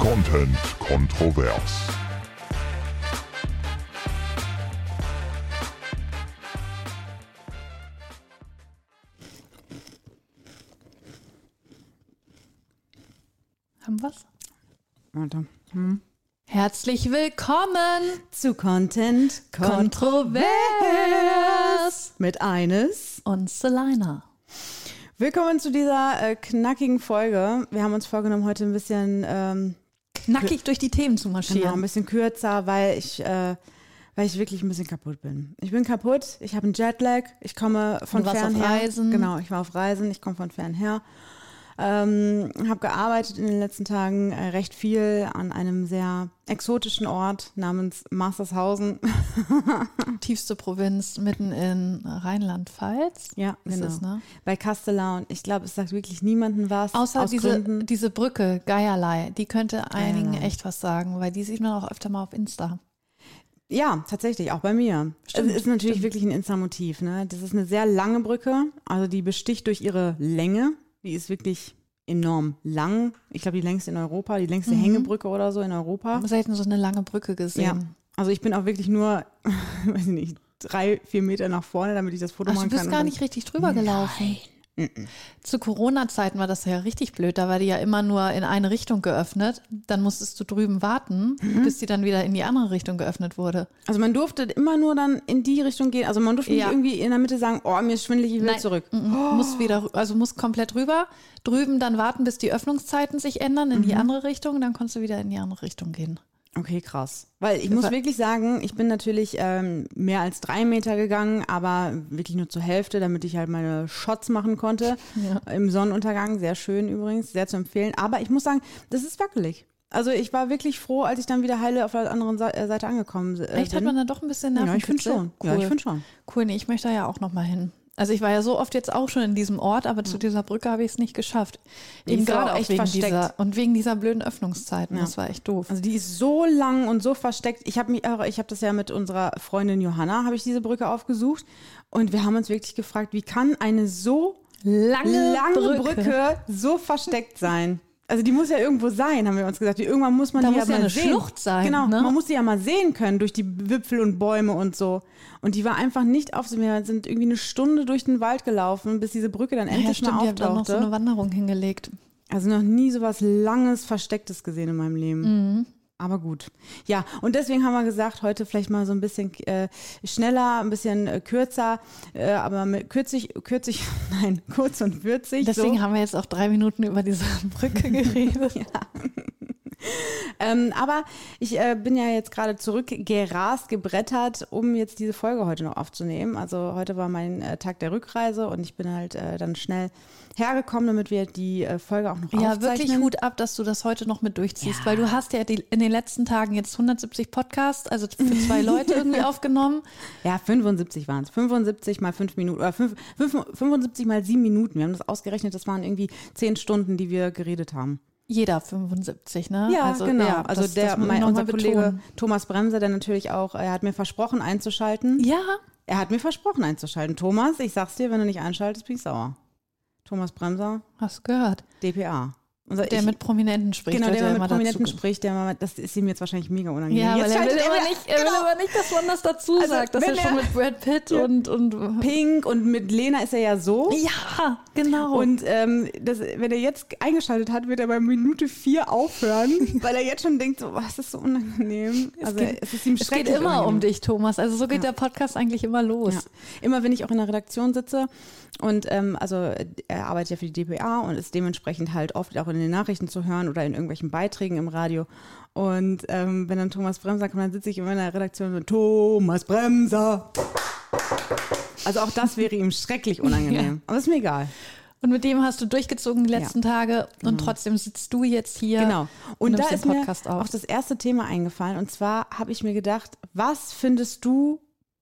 Content kontrovers. Haben wir's? Warte. Herzlich willkommen Zu Content Kontrovers mit eines. und Selina. Willkommen zu dieser äh, knackigen Folge. Wir haben uns vorgenommen, heute ein bisschen, ähm, Nackig durch die Themen zu genau, ein marschieren. bisschen kürzer, weil ich, äh, weil ich wirklich ein bisschen kaputt bin. Ich bin kaputt, ich habe einen Jetlag, ich komme von fern auf her. Reisen. Genau, ich war auf Reisen, ich komme von fern her. Ähm, habe gearbeitet in den letzten Tagen äh, recht viel an einem sehr exotischen Ort namens Mastershausen. Tiefste Provinz mitten in Rheinland-Pfalz. Ja, genau. es, ne? Bei Castellan. Ich glaube, es sagt wirklich niemandem was. Außer diese, Gründen. diese Brücke, Geierlei, die könnte einigen Geierlei. echt was sagen, weil die sieht man auch öfter mal auf Insta. Ja, tatsächlich, auch bei mir. Stimmt, es ist natürlich stimmt. wirklich ein Insta-Motiv. Ne? Das ist eine sehr lange Brücke. Also die besticht durch ihre Länge. Die ist wirklich enorm lang. Ich glaube, die längste in Europa, die längste Mhm. Hängebrücke oder so in Europa. selten so eine lange Brücke Ja. gesehen. Also ich bin auch wirklich nur, weiß ich nicht, drei, vier Meter nach vorne, damit ich das Foto Ach, machen du bist kann. gar nicht richtig drüber gelaufen. Zu Corona-Zeiten war das ja richtig blöd. Da war die ja immer nur in eine Richtung geöffnet. Dann musstest du drüben warten, Mhm. bis die dann wieder in die andere Richtung geöffnet wurde. Also man durfte immer nur dann in die Richtung gehen. Also man durfte Ja. nicht irgendwie in der Mitte sagen, oh, mir ist schwindelig, ich will Nein. zurück. Mhm. Muss wieder, also muss komplett rüber. Drüben dann warten, bis die Öffnungszeiten sich ändern in die Mhm. andere Richtung. Dann konntest du wieder in die andere Richtung gehen. Okay, krass. Weil ich muss wirklich sagen, ich bin natürlich ähm, mehr als drei Meter gegangen, aber wirklich nur zur Hälfte, damit ich halt meine Shots machen konnte. Ja. Im Sonnenuntergang, sehr schön übrigens, sehr zu empfehlen. Aber ich muss sagen, das ist wackelig. Also ich war wirklich froh, als ich dann wieder heile auf der anderen äh, Seite angekommen äh, Echt, bin. hat man da doch ein bisschen ja, ich finde Nervenkitzel? schon. Cool. Ja, ich finde schon. Cool, nee, ich möchte da ja auch noch mal hin. Also ich war ja so oft jetzt auch schon in diesem Ort, aber zu dieser Brücke habe ich es nicht geschafft. Die Eben gerade auch echt wegen versteckt. dieser und wegen dieser blöden Öffnungszeiten. Ja. Das war echt doof. Also die ist so lang und so versteckt. Ich habe mich auch, ich habe das ja mit unserer Freundin Johanna, habe ich diese Brücke aufgesucht und wir haben uns wirklich gefragt, wie kann eine so lange, lange Brücke. so versteckt sein. Also die muss ja irgendwo sein, haben wir uns gesagt. Irgendwann muss man Da die muss ja ja mal eine sehen. Schlucht sein, Genau, ne? man muss die ja mal sehen können durch die Wipfel und Bäume und so. Und die war einfach nicht auf. Wir sind irgendwie eine Stunde durch den Wald gelaufen, bis diese Brücke dann Ja, endlich stimmt, mal die haben dann noch so auftauchte. eine Wanderung hingelegt. also noch nie so was Langes, Verstecktes gesehen in meinem Leben. Mhm. Aber gut. Ja, und deswegen haben wir gesagt, heute vielleicht mal so ein bisschen äh, schneller, ein bisschen äh, kürzer, äh, aber mit kürzig, kürzig, nein, kurz und würzig. Deswegen so. haben wir jetzt auch drei Minuten über diese Brücke geredet. Ähm, aber ich äh, bin ja jetzt gerade zurückgerast, gebrettert, um jetzt diese Folge heute noch aufzunehmen. Also heute war mein äh, Tag der Rückreise und ich bin halt äh, dann schnell hergekommen, damit wir die äh, Folge auch noch Ja, aufzeichnen. wirklich Hut ab, dass du das heute noch mit durchziehst, Ja. weil du hast ja die, in den letzten Tagen jetzt 170 Podcasts, also für zwei Leute irgendwie aufgenommen. Ja, 75 waren es. 75 mal 5 Minuten, oder 5, 5, 75 mal 7 Minuten. Wir haben das ausgerechnet, das waren irgendwie 10 Stunden, die wir geredet haben. Jeder 75, ne? Ja, genau. ja, also das- der, das mein, unser Kollege betonen. Thomas Bremser, der natürlich auch, er hat mir versprochen einzuschalten. Ja, Er hat mir versprochen einzuschalten. Thomas, ich sag's dir, wenn du nicht einschaltest, bin ich sauer. Thomas Bremser, hast du gehört. DPA. Unser, Der ich, mit Prominenten spricht. Genau, der ja mit Prominenten spricht, der mal, das ist ihm jetzt wahrscheinlich mega unangenehm. Ja, weil jetzt er will, immer nicht, er will genau. aber nicht, dass man das dazu Also, sagt. Das wenn ist schon er- mit Brad Pitt und, und Pink und mit Lena ist er ja so. ja, genau. Und ähm, das, wenn er jetzt eingeschaltet hat, wird er bei Minute vier aufhören, weil er jetzt schon denkt, so, was ist so unangenehm. Es also geht- es ist ihm es geht immer unangenehm. um dich, Thomas. Also so geht der Podcast eigentlich immer los. Ja. Immer wenn ich auch in der Redaktion sitze und ähm, also er arbeitet ja für die DPA und ist dementsprechend halt oft auch in den Nachrichten zu hören oder in irgendwelchen Beiträgen im Radio. Und ähm, wenn dann Thomas Bremser kommt, dann sitze ich immer in der Redaktion und so, Thomas Bremser. Also auch das wäre ihm schrecklich unangenehm. Aber ist mir egal. Und mit dem hast du durchgezogen die letzten Tage und trotzdem sitzt du jetzt hier. Genau. Und, da nimmst den ist mir Podcast auf. auch das erste Thema eingefallen. Und zwar habe ich mir gedacht, was findest du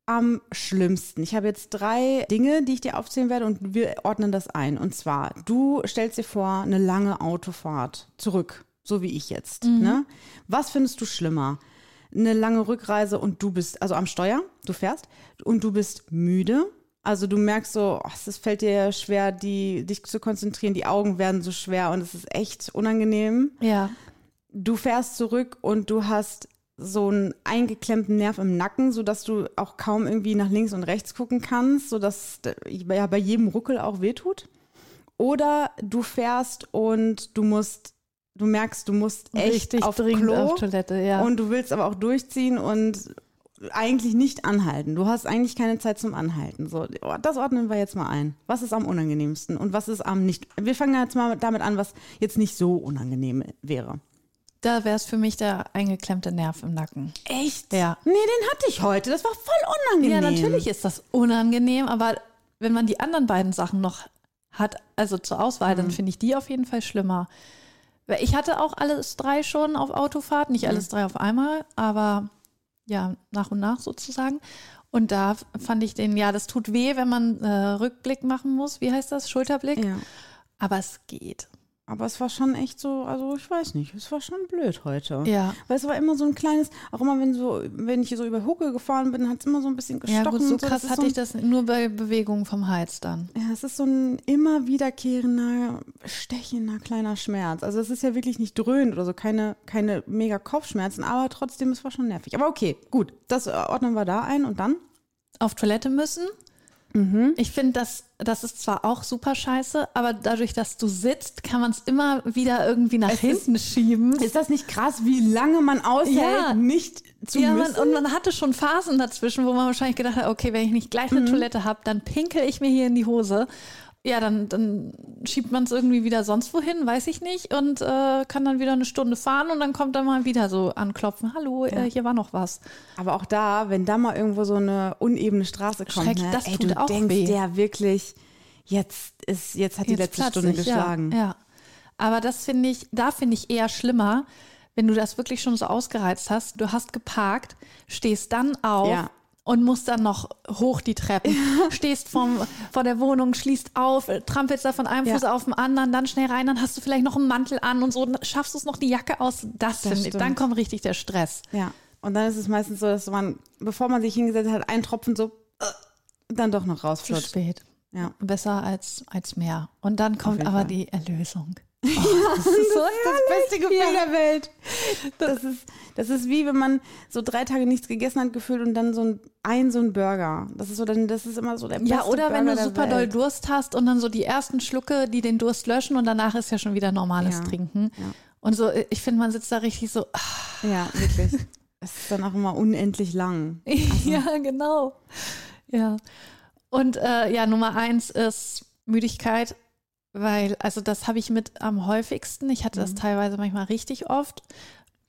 am schlimmsten? Ich habe jetzt drei Dinge, die ich dir aufzählen werde und wir ordnen das ein. Und zwar, du stellst dir vor, eine lange Autofahrt zurück, so wie ich jetzt. Mhm. Ne? Was findest du schlimmer? Eine lange Rückreise und du bist, also am Steuer, du fährst und du bist müde. Also du merkst so, oh, es fällt dir schwer, die, dich zu konzentrieren, die Augen werden so schwer und es ist echt unangenehm. Ja. du fährst zurück und du hast so einen eingeklemmten Nerv im Nacken, sodass du auch kaum irgendwie nach links und rechts gucken kannst, sodass ja bei jedem Ruckel auch wehtut. Oder du fährst und du musst, du merkst, du musst echt Richtig auf Klo auf Toilette, ja. und du willst aber auch durchziehen und eigentlich nicht anhalten. Du hast eigentlich keine Zeit zum Anhalten. So, oh, das ordnen wir jetzt mal ein. Was ist am unangenehmsten und was ist am nicht? Wir fangen jetzt mal damit an, was jetzt nicht so unangenehm wäre. Da wäre es für mich der eingeklemmte Nerv im Nacken. Echt? Ja. Nee, den hatte ich heute. Das war voll unangenehm. Ja, natürlich ist das unangenehm, aber wenn man die anderen beiden Sachen noch hat, also zur Auswahl, Mhm. dann finde ich die auf jeden Fall schlimmer. Ich hatte auch alles drei schon auf Autofahrt, Mhm. nicht alles drei auf einmal, aber ja, nach und nach sozusagen. Und da fand ich den, ja, das tut weh, wenn man äh, Rückblick machen muss. Wie heißt das? Schulterblick? Ja. Aber es geht. Aber es war schon echt so, also ich weiß nicht, es war schon blöd heute. Ja. Weil es war immer so ein kleines, auch immer wenn so, wenn ich hier so über Hucke gefahren bin, hat es immer so ein bisschen gestochen. Ja, gut, so und krass hatte so ein, ich das nur bei Bewegungen vom Hals dann. Ja, es ist so ein immer wiederkehrender, stechender kleiner Schmerz. Also es ist ja wirklich nicht dröhnend oder so, keine, keine mega Kopfschmerzen, aber trotzdem, es war schon nervig. Aber okay, gut, das ordnen wir da ein und dann? auf Toilette müssen. Mhm. Ich finde, das, das ist zwar auch super scheiße, aber dadurch, dass du sitzt, kann man es immer wieder irgendwie nach Es hinten schieben. Ist das nicht krass, wie lange man aushält, Ja. nicht zu ja, man, müssen? und man hatte schon Phasen dazwischen, wo man wahrscheinlich gedacht hat, okay, wenn ich nicht gleich Mhm. eine Toilette habe, dann pinkel ich mir hier in die Hose. Ja, dann, dann schiebt man es irgendwie wieder sonst wohin, weiß ich nicht, und äh, kann dann wieder eine Stunde fahren und dann kommt dann mal wieder so anklopfen, hallo, äh, hier war noch was. Aber auch da, wenn da mal irgendwo so eine unebene Straße kommt, ne, das ey, tut du auch denkst weh. ja wirklich, jetzt ist, jetzt hat die Jetzt letzte platzt Stunde ich, geschlagen. Ja, ja. Aber das finde ich, da finde ich eher schlimmer, wenn du das wirklich schon so ausgereizt hast. Du hast geparkt, stehst dann auf. Ja. Und musst dann noch hoch die Treppen. Stehst vom, vor der Wohnung, schließt auf, trampelst da von einem Ja. Fuß auf den anderen, dann schnell rein, dann hast du vielleicht noch einen Mantel an und so, dann schaffst du es noch die Jacke aus. Das, finde ich, dann kommt richtig der Stress. Ja. Und dann ist es meistens so, dass man, bevor man sich hingesetzt hat, einen Tropfen so äh, dann doch noch Zu rausflutscht. spät. Ja. Besser als, als mehr. Und dann kommt aber Fall. die Erlösung. das ist das beste Gefühl Ja. der Welt. Das ist, das ist wie wenn man so drei Tage nichts gegessen hat, gefühlt und dann so ein, ein so ein Burger. Das ist so dann, das ist immer so der beste Ja, oder wenn Burger du der super doll Welt. Durst hast und dann so die ersten Schlucke, die den Durst löschen und danach ist ja schon wieder normales Ja, Trinken. ja. Und so, ich finde, man sitzt da richtig so, ah, Ja, wirklich. Es ist dann auch immer unendlich lang. ja, genau. Ja. Und äh, ja, Nummer eins ist Müdigkeit, weil, also das habe ich mit am häufigsten. Ich hatte das teilweise manchmal richtig oft.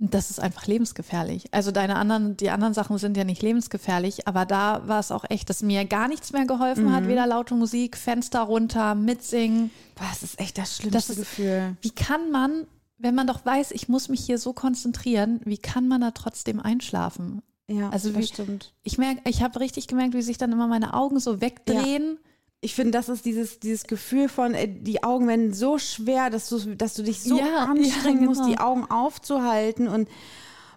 Das ist einfach lebensgefährlich. Also deine anderen, die anderen Sachen sind ja nicht lebensgefährlich, aber da war es auch echt, dass mir gar nichts mehr geholfen hat. Weder laute Musik, Fenster runter, mitsingen. Das ist echt das schlimmste Das ist- Gefühl. Wie kann man, wenn man doch weiß, ich muss mich hier so konzentrieren, wie kann man da trotzdem einschlafen? Ja, Also das wie- stimmt. Ich merke, ich habe richtig gemerkt, wie sich dann immer meine Augen so wegdrehen. Ich finde, das ist dieses, dieses Gefühl von, äh, die Augen werden so schwer, dass du, dass du dich so Ja, anstrengen ja, musst, genau. die Augen aufzuhalten. Und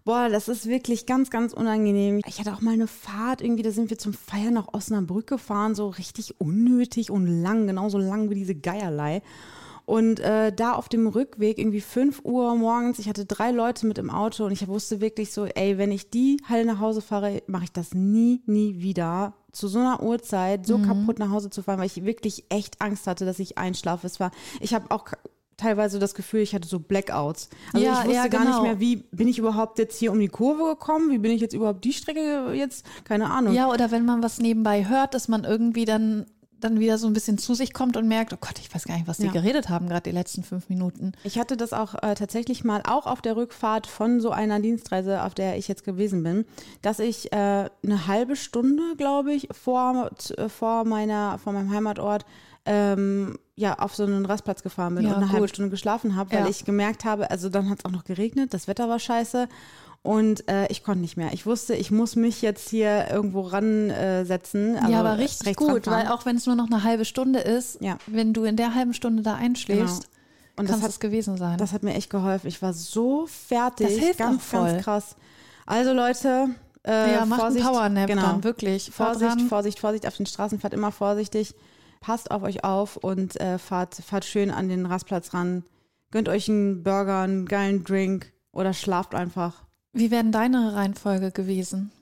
boah, das ist wirklich ganz, ganz unangenehm. Ich hatte auch mal eine Fahrt, irgendwie, da sind wir zum Feiern nach Osnabrück gefahren, so richtig unnötig und lang, genauso lang wie diese Geierlei. Und äh, da auf dem Rückweg, irgendwie 5 Uhr morgens, ich hatte drei Leute mit im Auto und ich wusste wirklich so, ey, wenn ich die Halle nach Hause fahre, mache ich das nie, nie wieder. Zu so einer Uhrzeit so kaputt nach Hause zu fahren, weil ich wirklich echt Angst hatte, dass ich einschlafe. Es war, ich habe auch teilweise das Gefühl, ich hatte so Blackouts. Also Ja, ich wusste ja, gar genau. nicht mehr, wie bin ich überhaupt jetzt hier um die Kurve gekommen? Wie bin ich jetzt überhaupt die Strecke jetzt? Keine Ahnung. Ja, oder wenn man was nebenbei hört, dass man irgendwie dann, dann wieder so ein bisschen zu sich kommt und merkt, oh Gott, ich weiß gar nicht, was die Ja. geredet haben, gerade die letzten fünf Minuten. Ich hatte das auch äh, tatsächlich mal auch auf der Rückfahrt von so einer Dienstreise, auf der ich jetzt gewesen bin, dass ich äh, eine halbe Stunde, glaube ich, vor, äh, vor meiner, vor meinem Heimatort ähm, ja auf so einen Rastplatz gefahren bin Ja, und eine halbe gut. Stunde geschlafen habe, weil Ja. ich gemerkt habe, also dann hat es auch noch geregnet, das Wetter war scheiße. Und äh, ich konnte nicht mehr. Ich wusste, ich muss mich jetzt hier irgendwo ransetzen. Also ja, aber richtig rechts gut, ranfahren. weil auch wenn es nur noch eine halbe Stunde ist, Ja. wenn du in der halben Stunde da einschläfst, Und kann das hat es gewesen sein. Das hat mir echt geholfen. Ich war so fertig. Das hilft ganz, auch voll. ganz krass. Also Leute, äh, ja, mach Vorsicht, einen Powernap genau. dann, wirklich. Vorsicht, dran. Vorsicht, Vorsicht auf den Straßen, fahrt immer vorsichtig. Passt auf euch auf und äh, fahrt, fahrt schön an den Rastplatz ran. Gönnt euch einen Burger, einen geilen Drink oder schlaft einfach. Wie wäre denn deine Reihenfolge gewesen?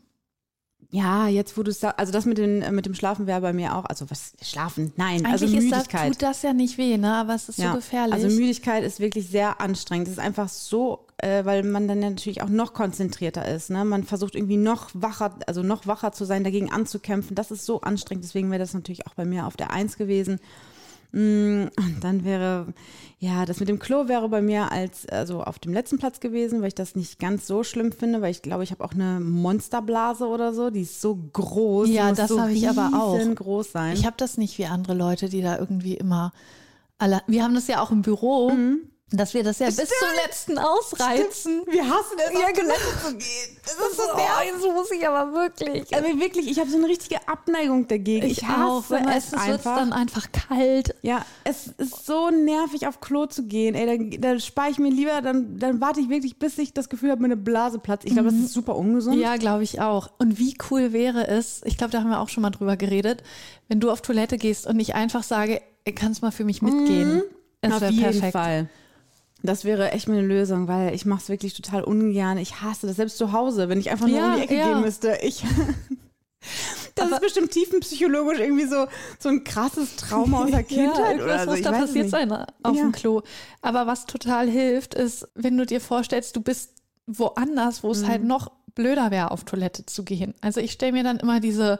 Ja, jetzt wo du es sagst, also das mit, den, äh, mit dem Schlafen wäre bei mir auch, also was, Schlafen, nein, Eigentlich also ist das, Müdigkeit. tut das ja nicht weh, ne? Aber es ist so gefährlich. Also Müdigkeit ist wirklich sehr anstrengend. Es ist einfach so, äh, weil man dann ja natürlich auch noch konzentrierter ist. Ne? Man versucht irgendwie noch wacher, also noch wacher zu sein, dagegen anzukämpfen. Das ist so anstrengend. Deswegen wäre das natürlich auch bei mir auf der Eins gewesen. Mm, Und dann wäre, ja, das mit dem Klo wäre bei mir als, also auf dem letzten Platz gewesen, weil ich das nicht ganz so schlimm finde, weil ich glaube, ich habe auch eine Monsterblase oder so, die ist so groß. Ja, das so habe ich aber auch. riesengroß sein. Ich habe das nicht wie andere Leute, die da irgendwie immer alle. Wir haben das ja auch im Büro, dass wir das ja bis zum letzten ausreizen. Wir hassen es, Ja, auf genau. Zu gehen. Das ist so Oh, nervig. jetzt muss ich aber wirklich. Also wirklich, ich habe so eine richtige Abneigung dagegen. Ich, hasse Wenn es es wird einfach. dann einfach kalt. ja, es ist so nervig, auf Klo zu gehen. Ey, dann, dann spare ich mir lieber, dann, dann warte ich wirklich, bis ich das Gefühl habe, meine Blase platzt. Ich glaube, das ist super ungesund. Ja, glaube ich auch. Und wie cool wäre es, ich glaube, da haben wir auch schon mal drüber geredet, wenn du auf Toilette gehst und ich einfach sage, kannst mal für mich mitgehen. Das Auf wäre jeden perfekt. Fall. Das wäre echt meine Lösung, weil ich mache es wirklich total ungern. Ich hasse das selbst zu Hause, wenn ich einfach nur Ja, um die Ecke ja. gehen müsste. Ich das Aber- ist bestimmt tiefenpsychologisch irgendwie so, so ein krasses Trauma aus der Kindheit ja, oder so. muss Ich da passiert sein auf Ja. dem Klo. Aber was total hilft, ist, wenn du dir vorstellst, du bist woanders, wo es Mhm. halt noch blöder wäre, auf Toilette zu gehen. Also ich stelle mir dann immer diese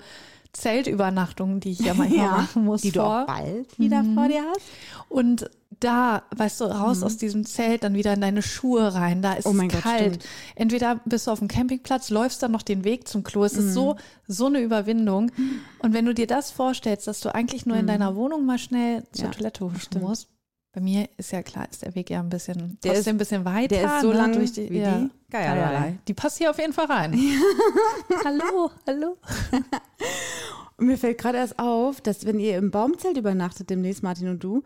Zeltübernachtungen, die ich ja manchmal Ja, machen muss, die du vor. auch bald wieder vor dir hast. Und da, weißt du, raus aus diesem Zelt, dann wieder in deine Schuhe rein, da ist Mhm. Oh mein es Gott, kalt. stimmt. Entweder bist du auf dem Campingplatz, läufst dann noch den Weg zum Klo. Es Mhm. ist so, so eine Überwindung. Und wenn du dir das vorstellst, dass du eigentlich nur in deiner Wohnung mal schnell zur Mhm. Ja, Toilette huschen musst. Bei mir ist ja klar, ist der Weg ja ein bisschen, Der ist- ein bisschen weiter. der ist so ne, lang durch die, wie ja, die Geierlei. Die passt hier auf jeden Fall rein. hallo, hallo. Und mir fällt gerade erst auf, dass wenn ihr im Baumzelt übernachtet, demnächst Martin und du,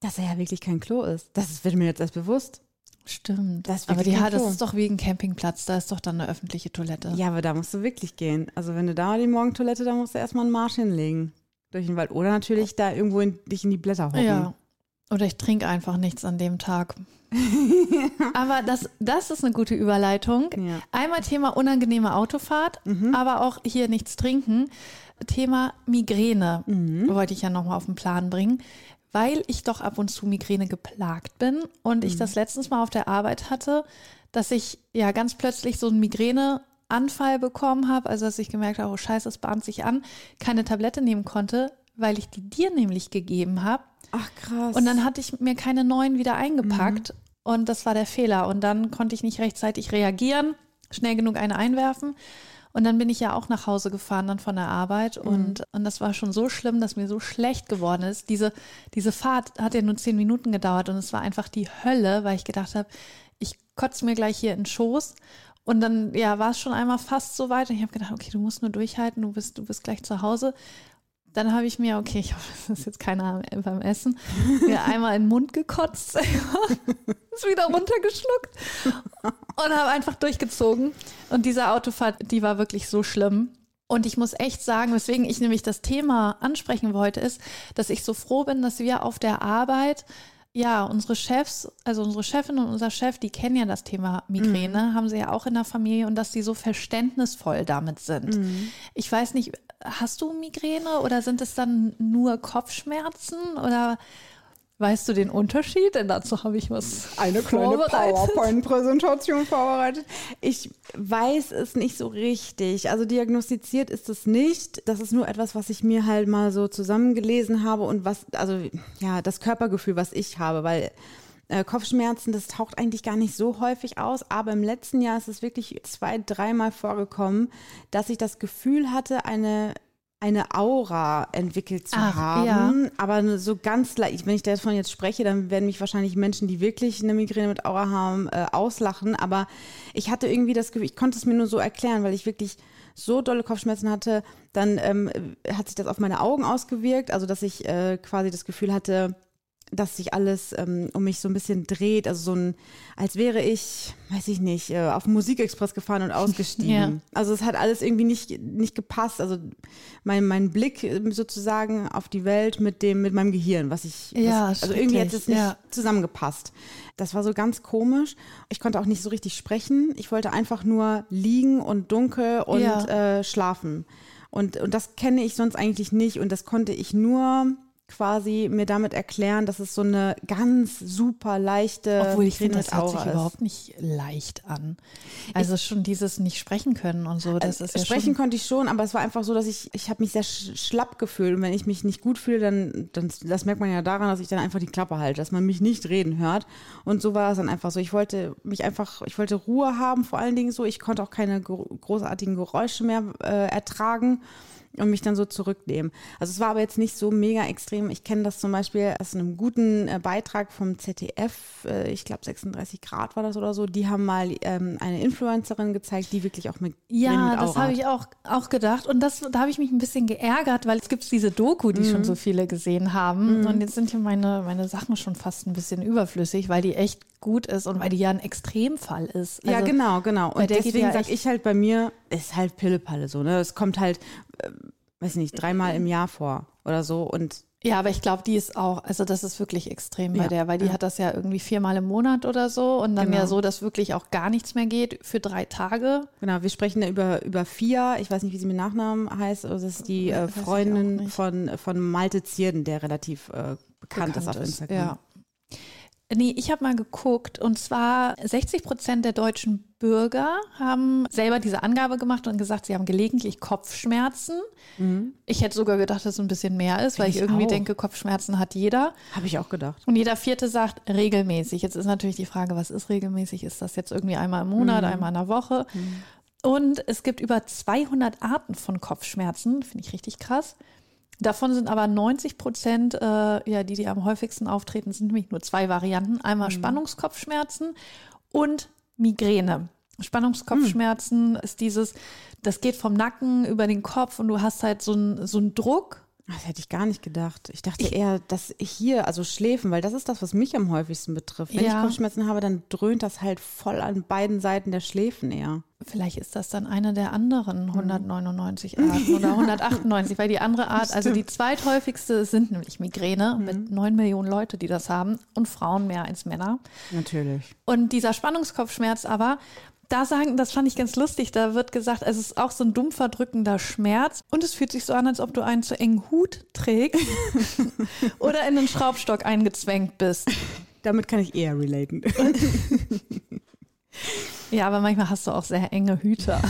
dass er ja wirklich kein Klo ist. Das wird mir jetzt erst bewusst. Stimmt. Aber die, das ist doch wie ein Campingplatz, da ist doch dann eine öffentliche Toilette. Ja, aber da musst du wirklich gehen. Also wenn du da die Morgentoilette, da musst du erstmal einen Marsch hinlegen. Durch den Wald. Oder natürlich da irgendwo in, dich in die Blätter hocken. Ja. Oder ich trinke einfach nichts an dem Tag. aber das, das ist eine gute Überleitung. Ja. Mhm. Einmal Thema unangenehme Autofahrt, aber auch hier nichts trinken. Thema Migräne Mhm. wollte ich ja nochmal auf den Plan bringen, weil ich doch ab und zu Migräne geplagt bin und Mhm. ich das letztens mal auf der Arbeit hatte, dass ich ja ganz plötzlich so einen Migräneanfall bekommen habe, also dass ich gemerkt habe, oh scheiße, es bahnt sich an, keine Tablette nehmen konnte, weil ich die dir nämlich gegeben habe. Ach krass. Und dann hatte ich mir keine neuen wieder eingepackt Mhm. und das war der Fehler. Und dann konnte ich nicht rechtzeitig reagieren, schnell genug eine einwerfen. Und dann bin ich ja auch nach Hause gefahren dann von der Arbeit Mhm. und, und das war schon so schlimm, dass mir so schlecht geworden ist. Diese, diese Fahrt hat ja nur zehn Minuten gedauert und es war einfach die Hölle, weil ich gedacht habe, ich kotze mir gleich hier in den Schoß. Und dann ja, war es schon einmal fast so weit und ich habe gedacht, okay, du musst nur durchhalten, du bist, du bist gleich zu Hause. Dann habe ich mir, okay, ich hoffe, das ist jetzt keiner beim Essen, mir einmal in den Mund gekotzt, ist wieder runtergeschluckt und habe einfach durchgezogen. Und diese Autofahrt, die war wirklich so schlimm. Und ich muss echt sagen, weswegen ich nämlich das Thema ansprechen wollte, ist, dass ich so froh bin, dass wir auf der Arbeit, ja, unsere Chefs, also unsere Chefin und unser Chef, die kennen ja das Thema Migräne, haben sie ja auch in der Familie und dass sie so verständnisvoll damit sind. Ich weiß nicht, hast du Migräne oder sind es dann nur Kopfschmerzen oder weißt du den Unterschied? Denn dazu habe ich was eine kleine. PowerPoint-Präsentation vorbereitet. Ich weiß es nicht so richtig. Also diagnostiziert ist es nicht. Das ist nur etwas, was ich mir halt mal so zusammengelesen habe und was, also ja, das Körpergefühl, was ich habe, weil äh, Kopfschmerzen, das taucht eigentlich gar nicht so häufig aus, aber im letzten Jahr ist es wirklich zwei, dreimal vorgekommen, dass ich das Gefühl hatte, eine eine Aura entwickelt zu Ach, haben, ja. aber so ganz leicht. Wenn ich davon jetzt spreche, dann werden mich wahrscheinlich Menschen, die wirklich eine Migräne mit Aura haben, äh, auslachen. Aber ich hatte irgendwie das Gefühl, ich konnte es mir nur so erklären, weil ich wirklich so dolle Kopfschmerzen hatte. Dann ähm, hat sich das auf meine Augen ausgewirkt, also dass ich äh, quasi das Gefühl hatte, dass sich alles ähm, um mich so ein bisschen dreht. Also so ein, als wäre ich, weiß ich nicht, äh, auf Musikexpress gefahren und ausgestiegen. Ja. Also es hat alles irgendwie nicht, nicht gepasst. Also mein, mein Blick ähm, sozusagen auf die Welt mit dem, mit meinem Gehirn, was ich, Ja, was, also irgendwie hat es nicht ja. zusammengepasst. Das war so ganz komisch. Ich konnte auch nicht so richtig sprechen. Ich wollte einfach nur liegen und dunkel und Ja. äh, schlafen. Und, und das kenne ich sonst eigentlich nicht. Und das konnte ich nur quasi mir damit erklären, dass es so eine ganz super leichte Obwohl ich finde, das hört sich ist. überhaupt nicht leicht an. Also schon dieses nicht sprechen können und so, das ist ja Sprechen konnte ich schon, aber es war einfach so, dass ich, ich habe mich sehr sch schlapp gefühlt. Und wenn ich mich nicht gut fühle, dann, dann, das merkt man ja daran, dass ich dann einfach die Klappe halte, dass man mich nicht reden hört. Und so war es dann einfach so. Ich wollte mich einfach, ich wollte Ruhe haben, vor allen Dingen so. Ich konnte auch keine gro großartigen Geräusche mehr äh, ertragen und mich dann so zurücknehmen. Also es war aber jetzt nicht so mega extrem. Ich kenne das zum Beispiel aus einem guten äh, Beitrag vom ZDF, äh, ich glaube 36 Grad war das oder so. Die haben mal ähm, eine Influencerin gezeigt, die wirklich auch mit Ja, mit das habe ich auch, auch gedacht. Und das, da habe ich mich ein bisschen geärgert, weil es gibt diese Doku, die Mhm. schon so viele gesehen haben. Und jetzt sind hier meine, meine Sachen schon fast ein bisschen überflüssig, weil die echt gut ist und weil die ja ein Extremfall ist. ja, Also, genau, genau. bei Und deswegen ja sag echt- ich halt bei mir, ist halt Pillepalle so, ne? Es kommt halt, äh, weiß nicht, dreimal im Jahr vor oder so. Und Ja, aber ich glaube, die ist auch, also das ist wirklich extrem bei Ja, der, weil die ja. hat das ja irgendwie viermal im Monat oder so und dann Genau. ja so, dass wirklich auch gar nichts mehr geht für drei Tage. genau, wir sprechen da über, über Fia, ich weiß nicht, wie sie mit Nachnamen heißt, also das ist die Ja, äh, Freundin von, von Malte Zierden, der relativ äh, bekannt, ist auf Instagram. Ja. Nee, ich habe mal geguckt und zwar 60 Prozent der deutschen Bürger haben selber diese Angabe gemacht und gesagt, sie haben gelegentlich Kopfschmerzen. Ich hätte sogar gedacht, dass es ein bisschen mehr ist, weil ich, Ich irgendwie auch. denke, Kopfschmerzen hat jeder. Habe ich auch gedacht. Und jeder vierte sagt regelmäßig. Jetzt ist natürlich die Frage, was ist regelmäßig? Ist das jetzt irgendwie einmal im Monat, einmal in der Woche? Und es gibt über 200 Arten von Kopfschmerzen, finde ich richtig krass. Davon sind aber 90 Prozent, äh, ja, die, die am häufigsten auftreten, sind nämlich nur zwei Varianten. Einmal Spannungskopfschmerzen und Migräne. Spannungskopfschmerzen ist dieses, das geht vom Nacken über den Kopf und du hast halt so einen so einen Druck. Das hätte ich gar nicht gedacht. Ich dachte eher, dass ich hier, also Schläfen, weil das ist das, was mich am häufigsten betrifft. Wenn Ja. ich Kopfschmerzen habe, dann dröhnt das halt voll an beiden Seiten der Schläfen eher. Vielleicht ist das dann eine der anderen 199 Arten oder 198, weil die andere Art, also die zweithäufigste sind nämlich Migräne mit 9 Millionen Leute, die das haben und Frauen mehr als Männer. Natürlich. Und dieser Spannungskopfschmerz aber, da sagen, das fand ich ganz lustig, da wird gesagt, es ist auch so ein dumpfer, drückender Schmerz und es fühlt sich so an, als ob du einen zu engen Hut trägst oder in einen Schraubstock eingezwängt bist. Damit kann ich eher relaten. Ja, aber manchmal hast du auch sehr enge Hüte.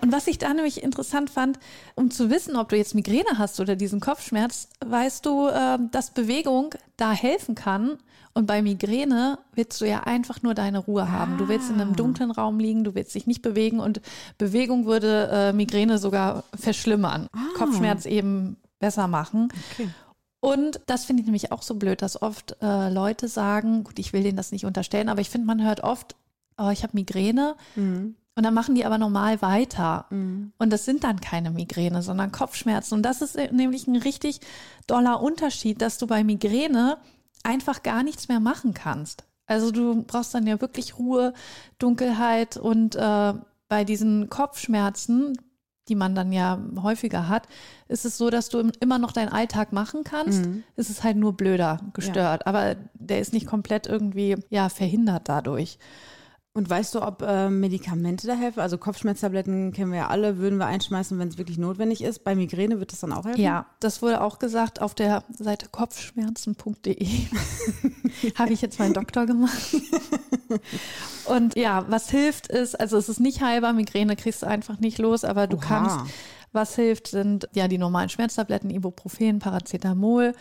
Und was ich da nämlich interessant fand, um zu wissen, ob du jetzt Migräne hast oder diesen Kopfschmerz, weißt du, äh, dass Bewegung da helfen kann. Und bei Migräne willst du ja einfach nur deine Ruhe haben. Du willst in einem dunklen Raum liegen, du willst dich nicht bewegen und Bewegung würde äh, Migräne sogar verschlimmern. Kopfschmerz eben besser machen. Okay. Und das finde ich nämlich auch so blöd, dass oft äh, Leute sagen, gut, ich will denen das nicht unterstellen, aber ich finde, man hört oft, oh, ich habe Migräne und dann machen die aber normal weiter. Und das sind dann keine Migräne, sondern Kopfschmerzen. Und das ist äh, nämlich ein richtig doller Unterschied, dass du bei Migräne einfach gar nichts mehr machen kannst. Also du brauchst dann ja wirklich Ruhe, Dunkelheit und äh, bei diesen Kopfschmerzen, die man dann ja häufiger hat, ist es so, dass du im- immer noch deinen Alltag machen kannst. Es ist halt nur blöder gestört, aber der ist nicht komplett irgendwie ja verhindert dadurch. Und weißt du, ob äh, Medikamente da helfen? Also Kopfschmerztabletten kennen wir ja alle, würden wir einschmeißen, wenn es wirklich notwendig ist. Bei Migräne wird das dann auch helfen? Ja, das wurde auch gesagt auf der Seite kopfschmerzen.de. Habe ich jetzt meinen Doktor gemacht. Und ja, was hilft ist, also es ist nicht heilbar, Migräne kriegst du einfach nicht los, aber du Oha. kannst, was hilft, sind ja die normalen Schmerztabletten, Ibuprofen, Paracetamol.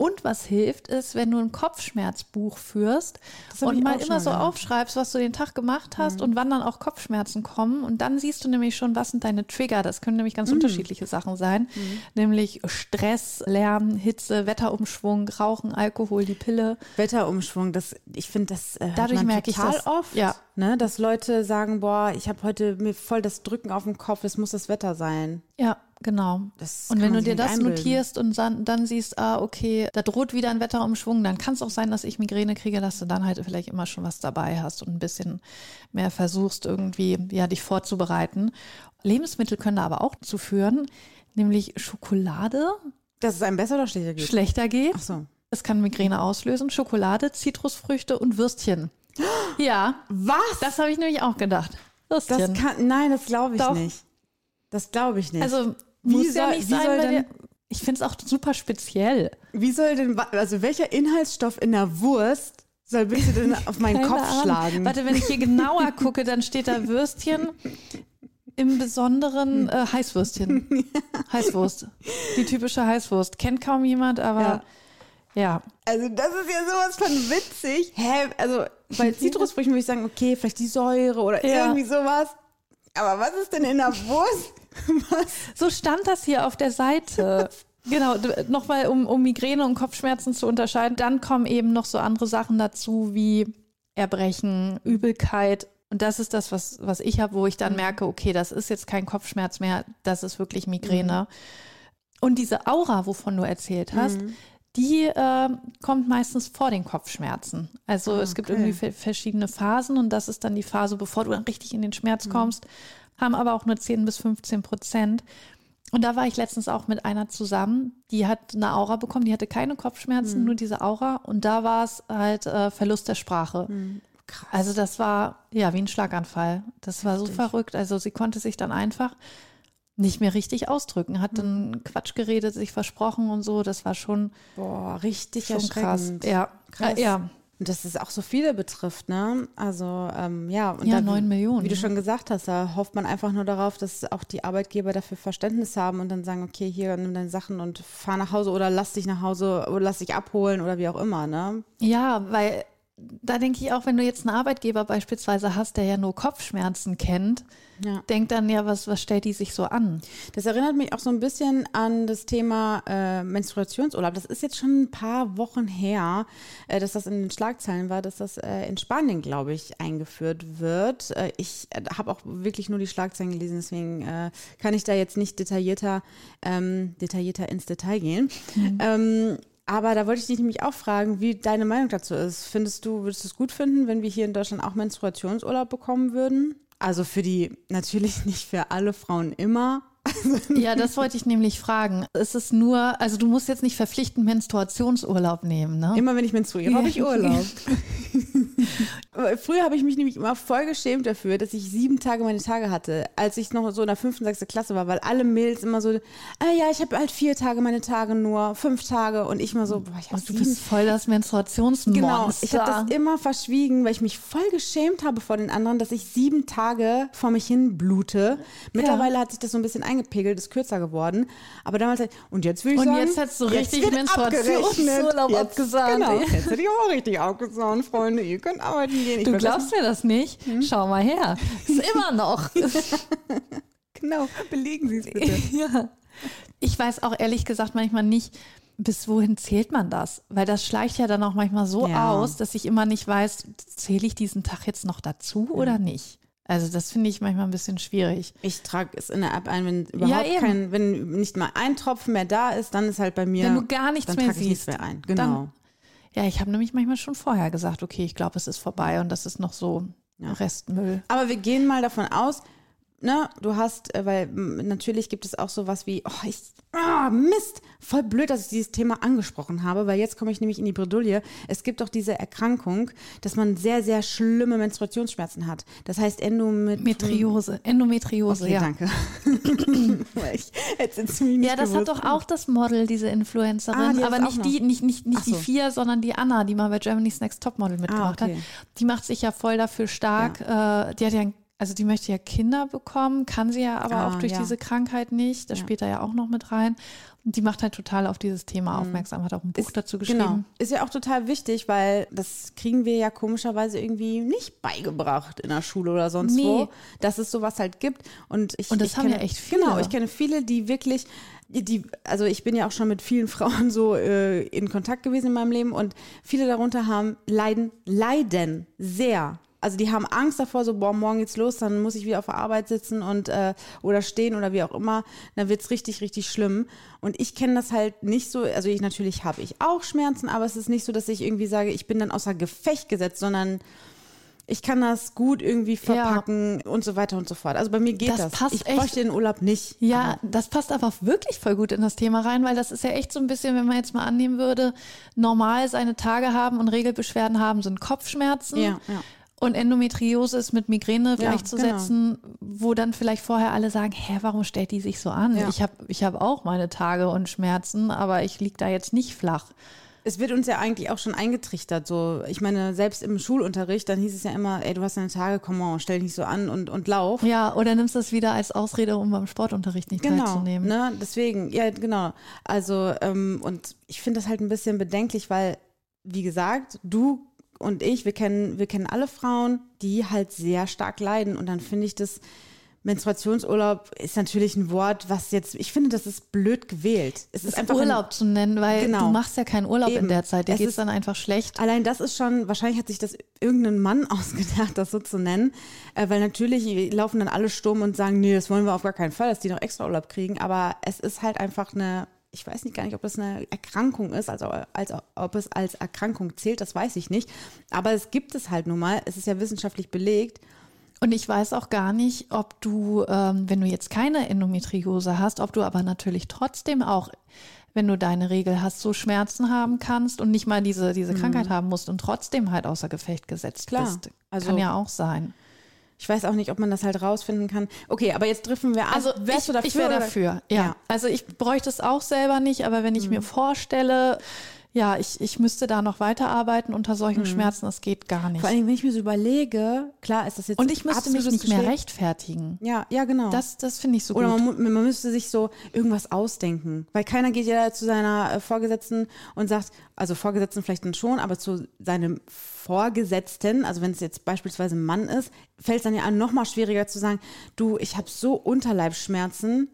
Und was hilft, ist, wenn du ein Kopfschmerzbuch führst und mal immer so. Mhm. aufschreibst, was du den Tag gemacht hast und wann dann auch Kopfschmerzen kommen. Und dann siehst du nämlich schon, was sind deine Trigger. Das können nämlich Mhm. ganz unterschiedliche Sachen sein. Nämlich Stress, Lärm, Hitze, Wetterumschwung, Rauchen, Alkohol, die Pille. Wetterumschwung, das, ich finde, das äh, Dadurch merke ich total das. oft, Ja. ne, dass Leute sagen, boah, ich habe heute mir voll das Drücken auf dem Kopf, es muss das Wetter sein. Ja, genau. Das und wenn du dir das einbilden. notierst und dann, dann siehst, ah, okay, da droht wieder ein Wetterumschwung, dann kann es auch sein, dass ich Migräne kriege, dass du dann halt vielleicht immer schon was dabei hast und ein bisschen mehr versuchst, irgendwie ja, dich vorzubereiten. Lebensmittel können da aber auch zu führen, nämlich Schokolade Dass es einem besser oder schlechter geht. schlechter geht. Ach so. Es kann Migräne auslösen. Schokolade, Zitrusfrüchte und Würstchen. Ja, Was? das habe ich nämlich auch gedacht. Würstchen. Das kann, nein, das glaube ich Doch. nicht. Das glaube ich nicht. also Wie muss ja soll- nicht wie sein, soll denn- ich finde es auch super speziell. Wie soll denn, also welcher Inhaltsstoff in der Wurst soll bitte denn auf meinen Kopf Ahnung. schlagen? Warte, wenn ich hier genauer gucke, dann steht da Würstchen. Im Besonderen äh, Heißwürstchen. Heißwurst. Die typische Heißwurst. Kennt kaum jemand, aber ja. Also das ist ja sowas von witzig. Hä? Also bei Zitrusfrüchten würde ich sagen, okay, vielleicht die Säure oder Ja. irgendwie sowas. Aber was ist denn in der Wurst? Was? So stand das hier auf der Seite. Genau, nochmal, um, um Migräne und Kopfschmerzen zu unterscheiden. Dann kommen eben noch so andere Sachen dazu wie Erbrechen, Übelkeit. Und das ist das, was, was ich habe, wo ich dann merke, okay, das ist jetzt kein Kopfschmerz mehr, das ist wirklich Migräne. Und diese Aura, wovon du erzählt hast, die äh, kommt meistens vor den Kopfschmerzen. Also es gibt okay. irgendwie ver- verschiedene Phasen und das ist dann die Phase, bevor du dann richtig in den Schmerz kommst, haben aber auch nur 10 bis 15 Prozent. Und da war ich letztens auch mit einer zusammen, die hat eine Aura bekommen, die hatte keine Kopfschmerzen, nur diese Aura. Und da war es halt äh, Verlust der Sprache. Krass. Also das war ja wie ein Schlaganfall. Das war so verrückt. Also sie konnte sich dann einfach nicht mehr richtig ausdrücken, hat dann Quatsch geredet, sich versprochen und so. Das war schon, Boah, richtig schon krass. Ja, Krass. Äh, ja. Und dass es auch so viele betrifft, ne? Also, ähm, ja. Und Ja, neun Millionen, Wie du schon gesagt hast, da hofft man einfach nur darauf, dass auch die Arbeitgeber dafür Verständnis haben und dann sagen, okay, hier, nimm deine Sachen und fahr nach Hause oder lass dich nach Hause oder lass dich abholen oder wie auch immer, ne? Ja, weil da denke ich auch, wenn du jetzt einen Arbeitgeber beispielsweise hast, der ja nur Kopfschmerzen kennt, Ja. denkt dann ja, was, was stellt die sich so an? Das erinnert mich auch so ein bisschen an das Thema äh, Menstruationsurlaub. Das ist jetzt schon ein paar Wochen her, äh, dass das in den Schlagzeilen war, dass das äh, in Spanien, glaube ich, eingeführt wird. Äh, ich äh, habe auch wirklich nur die Schlagzeilen gelesen, deswegen äh, kann ich da jetzt nicht detaillierter, ähm, detaillierter ins Detail gehen. Ähm, aber da wollte ich dich nämlich auch fragen, wie deine Meinung dazu ist. Findest du, würdest du es gut finden, wenn wir hier in Deutschland auch Menstruationsurlaub bekommen würden? Also für die, natürlich nicht für alle Frauen immer, Ja, das wollte ich nämlich fragen. Es ist nur, also du musst jetzt nicht verpflichtend Menstruationsurlaub nehmen, ne? Immer wenn ich menstruiere, habe ich Urlaub. Früher habe ich mich nämlich immer voll geschämt dafür, dass ich sieben Tage meine Tage hatte, als ich noch so in der fünften, sechsten Klasse war, weil alle Mädels immer so, ah ja, ich habe halt vier Tage meine Tage nur, fünf Tage und ich immer so, boah, ich habe Und du bist voll das Menstruationsmonster. Genau, ich habe das immer verschwiegen, weil ich mich voll geschämt habe vor den anderen, dass ich sieben Tage vor mich hin blute. Mittlerweile hat sich das so ein bisschen eingepegelt, ist kürzer geworden. Aber damals, und jetzt will ich Und sagen, jetzt hast du richtig Menstruationsurlaub abgesahnt. Genau, jetzt hätte ich auch richtig abgesahnt, Freunde. Ihr könnt arbeiten gehen. Ich Du glaubst mir das nicht? Hm? Schau mal her. Ist immer noch. Genau, belegen Sie es bitte. ja. Ich weiß auch ehrlich gesagt manchmal nicht, bis wohin zählt man das? Weil das schleicht ja dann auch manchmal so Ja. aus, dass ich immer nicht weiß, zähle ich diesen Tag jetzt noch dazu oder nicht? Also das finde ich manchmal ein bisschen schwierig. Ich trage es in der App ein, wenn überhaupt eben. kein, wenn nicht mal ein Tropfen mehr da ist, dann ist halt bei mir. Wenn du gar nichts dann mehr trage ich nichts siehst, mehr ein. dann- Genau. Ja, ich habe nämlich manchmal schon vorher gesagt, okay, ich glaube, es ist vorbei und das ist noch so Restmüll. Aber wir gehen mal davon aus, ne, du hast, äh, weil natürlich gibt es auch sowas wie, oh, ich, ah, Mist, voll blöd, dass ich dieses Thema angesprochen habe, weil jetzt komme ich nämlich in die Bredouille. Es gibt doch diese Erkrankung, dass man sehr, sehr schlimme Menstruationsschmerzen hat. Das heißt Endomet Metriose, Endometriose, Okay, ja. danke. Ich hätte es nicht Ja, das hat gewusst. doch auch das Model, diese Ah, Influencerin. die hat aber auch nicht die, nicht, nicht, nicht Ach die so. Ah, vier, sondern die Anna, die mal bei Germany's Next Topmodel mitgemacht okay. hat. Die macht sich ja voll dafür stark. Äh, die hat ja, also die möchte ja Kinder bekommen, kann sie ja aber Ah, auch durch ja. diese Krankheit nicht. Das Ja. spielt da ja auch noch mit rein. Und die macht halt total auf dieses Thema aufmerksam, hat auch ein Buch dazu geschrieben. Genau. Ist ja auch total wichtig, weil das kriegen wir ja komischerweise irgendwie nicht beigebracht in der Schule oder sonst Nee. wo, dass es sowas halt gibt. Und, ich, Und das ich haben kenne, ja echt viele. Genau, ich kenne viele, die wirklich, die- die, also ich bin ja auch schon mit vielen Frauen so äh, in Kontakt gewesen in meinem Leben und viele darunter haben, leiden, leiden sehr Also die haben Angst davor, so, boah, morgen geht's los, dann muss ich wieder auf der Arbeit sitzen und äh, oder stehen oder wie auch immer. Dann wird's richtig, richtig schlimm. Und ich kenne das halt nicht so, also ich natürlich habe ich auch Schmerzen, aber es ist nicht so, dass ich irgendwie sage, ich bin dann außer Gefecht gesetzt, sondern ich kann das gut irgendwie verpacken ja. und so weiter und so fort. Also bei mir geht das. das. Passt ich echt. bräuchte den Urlaub nicht. Ja, das passt aber wirklich voll gut in das Thema rein, weil das ist ja echt so ein bisschen, wenn man jetzt mal annehmen würde, normal seine Tage haben und Regelbeschwerden haben, sind Kopfschmerzen. Ja, ja. Und Endometriose ist mit Migräne gleichzusetzen, genau. wo dann vielleicht vorher alle sagen, hä, warum stellt die sich so an? Ja. Ich habe ich hab auch meine Tage und Schmerzen, aber ich liege da jetzt nicht flach es wird uns ja eigentlich auch schon eingetrichtert. So, ich meine, selbst im Schulunterricht, dann hieß es ja immer, ey, du hast deine Tage, komm on, stell dich nicht so an und, und lauf. Ja, oder nimmst das wieder als Ausrede, um beim Sportunterricht nicht genau, teilzunehmen. Ne, deswegen, ja, genau. Also, ähm, und ich finde das halt ein bisschen bedenklich, weil, wie gesagt, du und ich, wir kennen, wir kennen alle Frauen, die halt sehr stark leiden. Und dann finde ich das Menstruationsurlaub ist natürlich ein Wort, was jetzt, ich finde, das ist blöd gewählt. Es ist, ist einfach Urlaub ein, zu nennen, weil genau, du machst ja keinen Urlaub eben, in der Zeit, dir geht es dann einfach schlecht. Allein das ist schon, wahrscheinlich hat sich das irgendein Mann ausgedacht, das so zu nennen, äh, weil natürlich laufen dann alle Sturm und sagen, nee, das wollen wir auf gar keinen Fall, dass die noch extra Urlaub kriegen, aber es ist halt einfach eine ich weiß nicht gar nicht, ob das eine Erkrankung ist, also als, ob es als Erkrankung zählt, das weiß ich nicht. Aber es gibt es halt nun mal. Es ist ja wissenschaftlich belegt. Und ich weiß auch gar nicht, ob du, ähm, wenn du jetzt keine Endometriose hast, ob du aber natürlich trotzdem auch, wenn du deine Regel hast, so Schmerzen haben kannst und nicht mal diese, diese mhm. Krankheit haben musst und trotzdem halt außer Gefecht gesetzt Klar. bist. Also, Kann ja auch sein. Ich weiß auch nicht, ob man das halt rausfinden kann. Okay, aber jetzt driften wir an. Also wärst ich, du dafür? Ich wäre dafür, ja. ja. Also ich bräuchte es auch selber nicht, aber wenn ich mhm. mir vorstelle, ja, ich, ich müsste da noch weiterarbeiten unter solchen mhm. Schmerzen. Das geht gar nicht. Vor allem, wenn ich mir so überlege, klar ist das jetzt. Und ich müsste mich nicht mehr rechtfertigen. Ja, ja, genau. Das, das finde ich so Oder gut. Oder man, man, müsste sich so irgendwas ausdenken. Weil keiner geht ja zu seiner äh, Vorgesetzten und sagt, also Vorgesetzten vielleicht dann schon, aber zu seinem Vorgesetzten, also wenn es jetzt beispielsweise ein Mann ist, fällt es dann ja an, noch mal schwieriger zu sagen, du, ich habe so Unterleibsschmerzen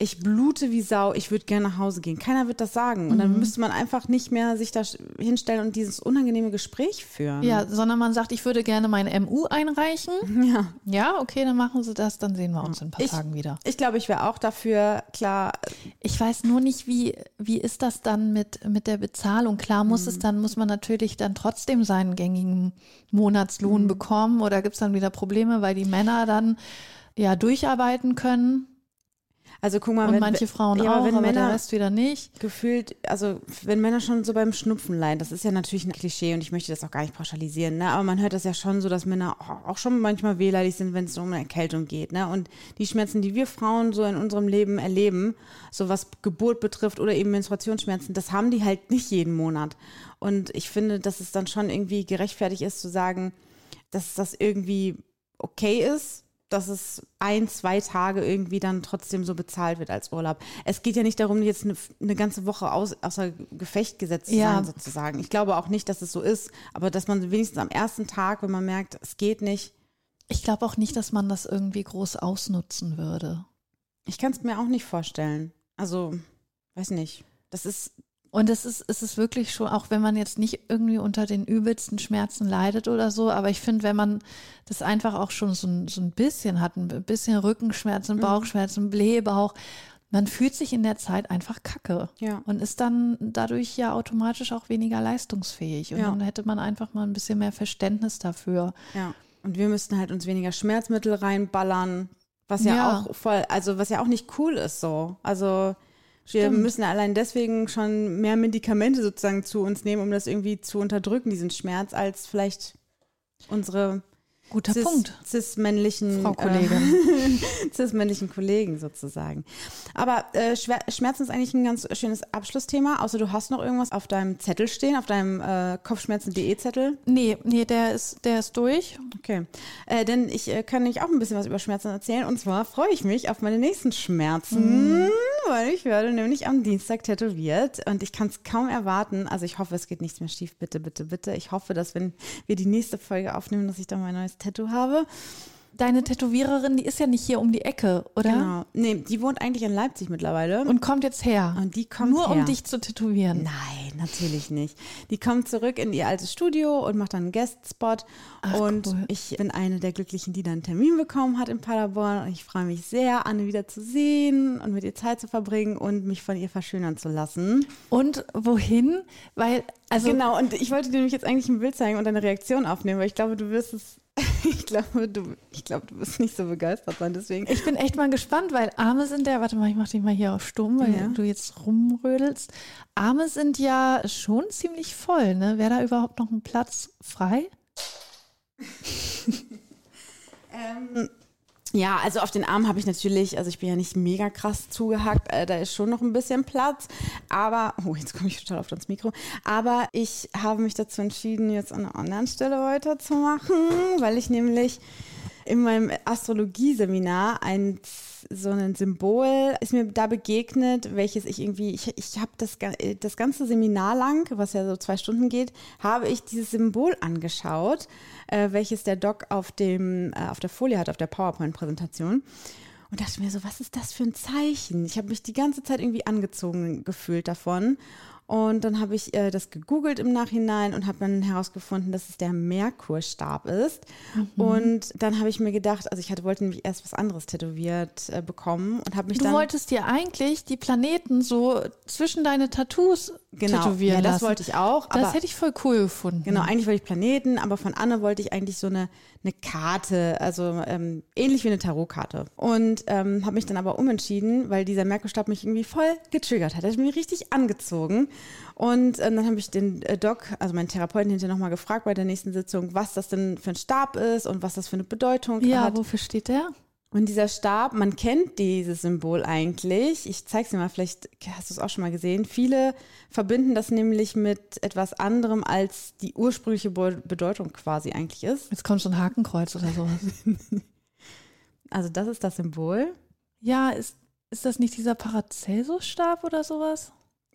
ich blute wie Sau, ich würde gerne nach Hause gehen. Keiner wird das sagen. Und dann mhm. müsste man einfach nicht mehr sich da hinstellen und dieses unangenehme Gespräch führen. Ja, sondern man sagt, ich würde gerne mein MU einreichen. Ja. Ja, okay, dann machen Sie das, dann sehen wir uns in ein paar ich, Tagen wieder. Ich glaube, ich wäre auch dafür, klar. Ich weiß nur nicht, wie, wie ist das dann mit, mit der Bezahlung? Klar muss mhm. es dann, muss man natürlich dann trotzdem seinen gängigen Monatslohn mhm. bekommen oder gibt es dann wieder Probleme, weil die Männer dann ja durcharbeiten können? Also guck mal, und wenn, manche Frauen ja, auch, wenn aber Männer der Rest wieder nicht. Gefühlt, also wenn Männer schon so beim Schnupfen leiden, das ist ja natürlich ein Klischee und ich möchte das auch gar nicht pauschalisieren, ne? aber man hört das ja schon so, dass Männer auch schon manchmal wehleidig sind, wenn es um eine Erkältung geht. Ne? Und die Schmerzen, die wir Frauen so in unserem Leben erleben, so was Geburt betrifft oder eben Menstruationsschmerzen, das haben die halt nicht jeden Monat. Und ich finde, dass es dann schon irgendwie gerechtfertigt ist zu sagen, dass das irgendwie okay ist, dass es ein, zwei Tage irgendwie dann trotzdem so bezahlt wird als Urlaub. Es geht ja nicht darum, jetzt eine, eine ganze Woche aus, außer Gefecht gesetzt zu ja. sein, sozusagen. Ich glaube auch nicht, dass es so ist, aber dass man wenigstens am ersten Tag, wenn man merkt, es geht nicht. Ich glaube auch nicht, dass man das irgendwie groß ausnutzen würde. Ich kann es mir auch nicht vorstellen. Also, weiß nicht. Das ist und es ist, es ist wirklich schon, auch wenn man jetzt nicht irgendwie unter den übelsten Schmerzen leidet oder so, aber ich finde, wenn man das einfach auch schon so ein, so ein bisschen hat, ein bisschen Rückenschmerzen, mhm. Bauchschmerzen, Blähbauch, man fühlt sich in der Zeit einfach kacke ja. und ist dann dadurch ja automatisch auch weniger leistungsfähig. Und ja. dann hätte man einfach mal ein bisschen mehr Verständnis dafür. Ja. Und wir müssten halt uns weniger Schmerzmittel reinballern, was ja, ja. auch voll, also was ja auch nicht cool ist so. Also wir Stimmt. müssen allein deswegen schon mehr Medikamente sozusagen zu uns nehmen, um das irgendwie zu unterdrücken, diesen Schmerz, als vielleicht unsere Guter cis, Punkt. Cis-männlichen Frau Kollegin. Äh, cis-männlichen Kollegen sozusagen. Aber äh, Schmerzen ist eigentlich ein ganz schönes Abschlussthema, außer du hast noch irgendwas auf deinem Zettel stehen, auf deinem äh, Kopfschmerzen.de Zettel? Nee, nee, der ist, der ist durch. Okay. Äh, denn ich äh, kann euch auch ein bisschen was über Schmerzen erzählen. Und zwar freue ich mich auf meine nächsten Schmerzen, mhm. weil ich werde nämlich am Dienstag tätowiert und ich kann es kaum erwarten. Also ich hoffe, es geht nichts mehr schief. Bitte, bitte, bitte. Ich hoffe, dass wenn wir die nächste Folge aufnehmen, dass ich dann mein neues Tattoo habe. deine Tätowiererin, die ist ja nicht hier um die Ecke, oder? Genau. Nee, die wohnt eigentlich in Leipzig mittlerweile. Und kommt jetzt her. Und die kommt Nur um her. dich zu tätowieren. Nein, natürlich nicht. Die kommt zurück in ihr altes Studio und macht dann einen Guest-Spot. Ach, Und cool. ich bin eine der Glücklichen, die dann einen Termin bekommen hat in Paderborn. Und ich freue mich sehr, Anne wieder zu sehen und mit ihr Zeit zu verbringen und mich von ihr verschönern zu lassen. Und wohin? Weil, also genau, und ich wollte dir nämlich jetzt eigentlich ein Bild zeigen und deine Reaktion aufnehmen, weil ich glaube, du wirst es, ich glaube, du, ich glaube, du wirst nicht so begeistert sein, deswegen. ich bin echt mal gespannt, weil Arme sind ja, warte mal, ich mach dich mal hier auf stumm, weil Ja. du jetzt rumrödelst. Arme sind ja schon ziemlich voll, ne? Wäre da überhaupt noch ein Platz frei? Ja, also auf den Arm habe ich natürlich, also ich bin ja nicht mega krass zugehackt, äh, da ist schon noch ein bisschen Platz, aber, oh, jetzt komme ich total auf das Mikro, aber ich habe mich dazu entschieden, jetzt an einer anderen Stelle weiterzumachen, weil ich nämlich in meinem Astrologie-Seminar ein so ein Symbol ist mir da begegnet, welches ich irgendwie, ich, ich habe das, äh, das ganze Seminar lang, was ja so zwei Stunden geht, habe ich dieses Symbol angeschaut, äh, welches der Doc auf, dem, äh, auf der Folie hat, auf der PowerPoint-Präsentation. Und dachte mir so, was ist das für ein Zeichen? Ich habe mich die ganze Zeit irgendwie angezogen gefühlt davon. Und dann habe ich äh, das gegoogelt im Nachhinein und habe dann herausgefunden, dass es der Merkurstab ist. Und dann habe ich mir gedacht, also ich hatte, wollte nämlich erst was anderes tätowiert äh, bekommen und habe mich Du dann wolltest dir eigentlich die Planeten so zwischen deine Tattoos genau, tätowieren ja, das lassen. wollte ich auch. das aber hätte ich voll cool gefunden. Genau, eigentlich wollte ich Planeten, aber von Anne wollte ich eigentlich so eine, eine Karte, also ähm, ähnlich wie eine Tarotkarte. Und ähm, habe mich dann aber umentschieden, weil dieser Merkurstab mich irgendwie voll getriggert hat. Er hat mich richtig angezogen. Und ähm, dann habe ich den äh, Doc, also meinen Therapeuten hinterher nochmal gefragt bei der nächsten Sitzung, was das denn für ein Stab ist und was das für eine Bedeutung Ja, hat. wofür steht der? Und dieser Stab, man kennt dieses Symbol eigentlich. Ich zeige es dir mal, vielleicht hast du es auch schon mal gesehen. Viele verbinden das nämlich mit etwas anderem, als die ursprüngliche Be- Bedeutung quasi eigentlich ist. Jetzt kommt so ein Hakenkreuz oder sowas. Also das ist das Symbol. ja, ist, ist das nicht dieser Paracelsus-Stab oder sowas?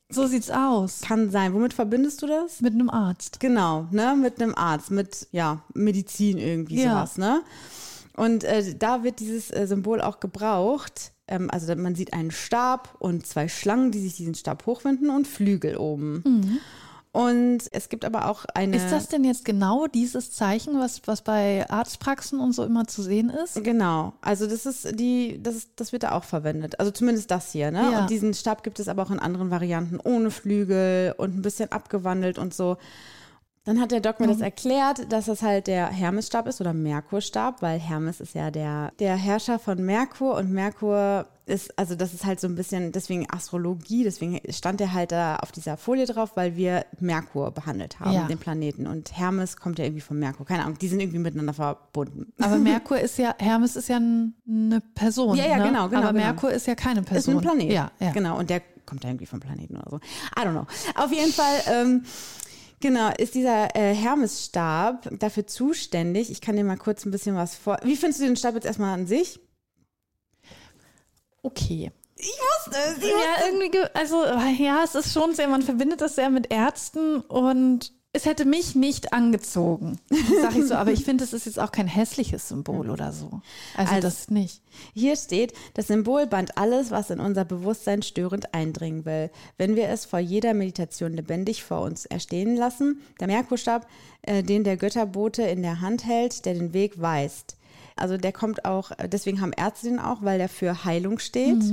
So sieht's aus. Kann sein. Womit verbindest du das? Mit einem Arzt. Genau, ne, mit einem Arzt, mit ja, Medizin irgendwie Ja. sowas, ne? Und äh, da wird dieses äh, Symbol auch gebraucht. Ähm, also man sieht einen Stab und zwei Schlangen, die sich diesen Stab hochwinden und Flügel oben. Und es gibt aber auch eine. Ist das denn jetzt genau dieses Zeichen, was, was bei Arztpraxen und so immer zu sehen ist? Genau, also das ist die, das, ist, das wird da auch verwendet. Also zumindest das hier, ne? Ja. Und diesen Stab gibt es aber auch in anderen Varianten, ohne Flügel und ein bisschen abgewandelt und so. Dann hat der Doc mir das erklärt, dass das halt der Hermesstab ist oder Merkurstab, weil Hermes ist ja der, der Herrscher von Merkur und Merkur ist, also das ist halt so ein bisschen, deswegen Astrologie, deswegen stand der halt da auf dieser Folie drauf, weil wir Merkur behandelt haben, Ja. den Planeten. Und Hermes kommt ja irgendwie von Merkur, keine Ahnung, die sind irgendwie miteinander verbunden. Aber Merkur ist ja, Hermes ist ja eine Person. Ja, ja, ne? genau, genau, Aber genau. Merkur ist ja keine Ist Person. ein Planet. Ja, ja. Genau, und der kommt da irgendwie vom Planeten oder so. I don't know. Auf jeden Fall, ähm, genau, ist dieser äh, Hermesstab dafür zuständig. Ich kann dir mal kurz ein bisschen was vor. Wie findest du den Stab jetzt erstmal an sich? Okay. Ich wusste, Ja, irgendwie, ge- also ja, es ist schon sehr, man verbindet das sehr mit Ärzten und es hätte mich nicht angezogen, sag ich so. Aber ich finde, es ist jetzt auch kein hässliches Symbol oder so. Also, Also- das nicht. Hier steht, das Symbol band alles, was in unser Bewusstsein störend eindringen will. Wenn wir es vor jeder Meditation lebendig vor uns erstehen lassen, der Merkurstab, äh, den der Götterbote in der Hand hält, der den Weg weist. Also der kommt auch, deswegen haben Ärzte den auch, weil der für Heilung steht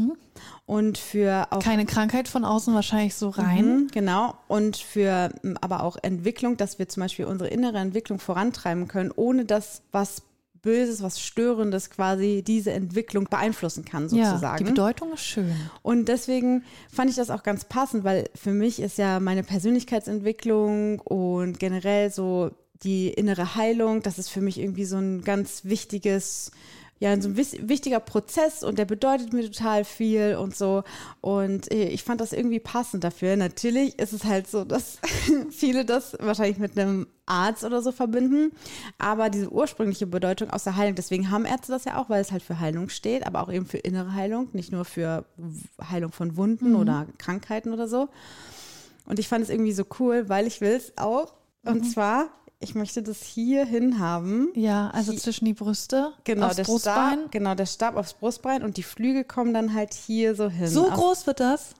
und für auch Keine Krankheit von außen wahrscheinlich so rein. Mhm, genau. Und für aber auch Entwicklung, dass wir zum Beispiel unsere innere Entwicklung vorantreiben können, ohne dass was Böses, was Störendes quasi diese Entwicklung beeinflussen kann, Ja, sozusagen. die Bedeutung ist schön. Und deswegen fand ich das auch ganz passend, weil für mich ist ja meine Persönlichkeitsentwicklung und generell so die innere Heilung, das ist für mich irgendwie so ein ganz wichtiges, ja, so ein wichtiger Prozess und der bedeutet mir total viel und so. Und äh, ich fand das irgendwie passend dafür. Natürlich ist es halt so, dass viele das wahrscheinlich mit einem Arzt oder so verbinden, aber diese ursprüngliche Bedeutung aus der Heilung, deswegen haben Ärzte das ja auch, weil es halt für Heilung steht, aber auch eben für innere Heilung, nicht nur für Heilung von Wunden oder Krankheiten oder so. Und ich fand es irgendwie so cool, weil ich will es auch. Und zwar ich möchte das hier hin haben. Ja, also Hier- zwischen die Brüste, Genau, aufs der Brustbein. Stab, genau, der Stab aufs Brustbein und die Flügel kommen dann halt hier so hin. So groß wird das?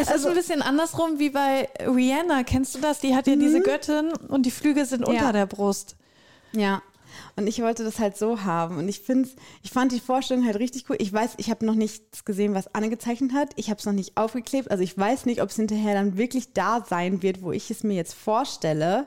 Es Also- ist ein bisschen andersrum wie bei Rihanna. Kennst du das? Die hat ja diese Göttin und die Flügel sind unter Mhm. Ja. der Brust. Ja. Und ich wollte das halt so haben. Und ich finde, ich fand die Vorstellung halt richtig cool. Ich weiß, ich habe noch nichts gesehen, was Anne gezeichnet hat. Ich habe es noch nicht aufgeklebt. Also ich weiß nicht, ob es hinterher dann wirklich da sein wird, wo ich es mir jetzt vorstelle.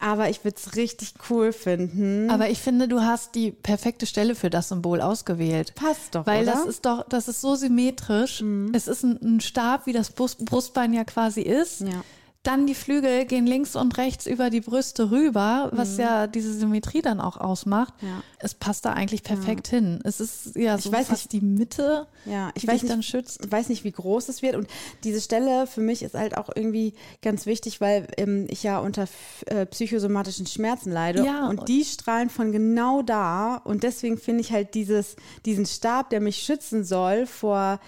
Aber ich würde es richtig cool finden. Aber ich finde, du hast die perfekte Stelle für das Symbol ausgewählt. Passt doch, Weil oder? Mhm. das ist doch, das ist so symmetrisch. Es ist ein, ein Stab, wie das Brust, Brustbein ja quasi ist. Ja. Dann die Flügel gehen links und rechts über die Brüste rüber, was Mhm. ja diese Symmetrie dann auch ausmacht. Ja. Es passt da eigentlich perfekt hin. Es ist ja so weiß fast die Mitte, Ja, ich die weiß dich nicht, dann schützt. Ich weiß nicht, wie groß es wird. Und diese Stelle für mich ist halt auch irgendwie ganz wichtig, weil ähm, ich ja unter äh, psychosomatischen Schmerzen leide. Ja. Und die strahlen von genau da. Und deswegen finde ich halt dieses, diesen Stab, der mich schützen soll vor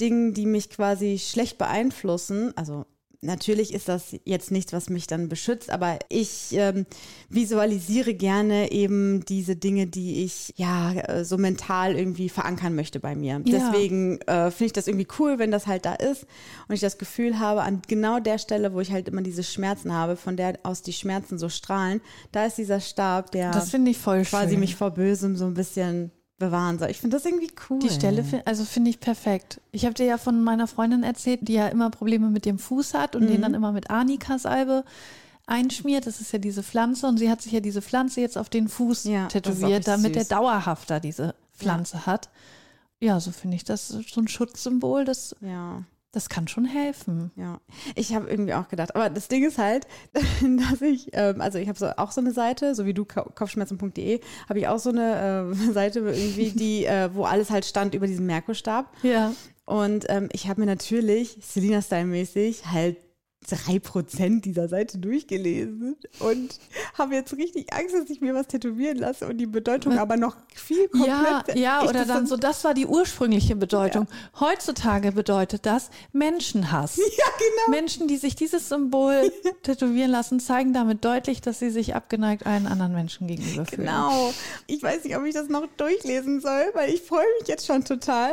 Dingen, die mich quasi schlecht beeinflussen. Also Natürlich ist das jetzt nichts, was mich dann beschützt, aber ich ähm, visualisiere gerne eben diese Dinge, die ich ja äh, so mental irgendwie verankern möchte bei mir. Ja. Deswegen äh, finde ich das irgendwie cool, wenn das halt da ist und ich das Gefühl habe, an genau der Stelle, wo ich halt immer diese Schmerzen habe, von der aus die Schmerzen so strahlen, da ist dieser Stab, der Das finde ich voll quasi schön. mich vor Bösem so ein bisschen bewahren soll. Ich finde das irgendwie cool. Die Stelle, fi- also finde ich perfekt. Ich habe dir ja von meiner Freundin erzählt, die ja immer Probleme mit dem Fuß hat und Mhm. den dann immer mit Arnika-Salbe einschmiert. Das ist ja diese Pflanze und sie hat sich ja diese Pflanze jetzt auf den Fuß Ja, tätowiert, damit süß. er dauerhafter diese Pflanze hat. Ja, so finde ich das so ein Schutzsymbol, das, Ja. Das kann schon helfen. Ja, ich habe irgendwie auch gedacht, aber das Ding ist halt, dass ich, ähm, also ich habe so, auch so eine Seite, so wie du Ko- kopfschmerzen.de, habe ich auch so eine äh, Seite irgendwie, die, äh, wo alles halt stand über diesen Merkurstab. Ja. Und ähm, ich habe mir natürlich, Selina-Style-mäßig, halt drei Prozent dieser Seite durchgelesen und habe jetzt richtig Angst, dass ich mir was tätowieren lasse und die Bedeutung aber noch viel Ja, komplett. ja, ich oder dann so, das war die ursprüngliche Bedeutung. Heutzutage bedeutet das Menschenhass. Ja, genau. Menschen, die sich dieses Symbol tätowieren lassen, zeigen damit deutlich, dass sie sich abgeneigt einen anderen Menschen gegenüber fühlen. Genau. Ich weiß nicht, ob ich das noch durchlesen soll, weil ich freue mich jetzt schon total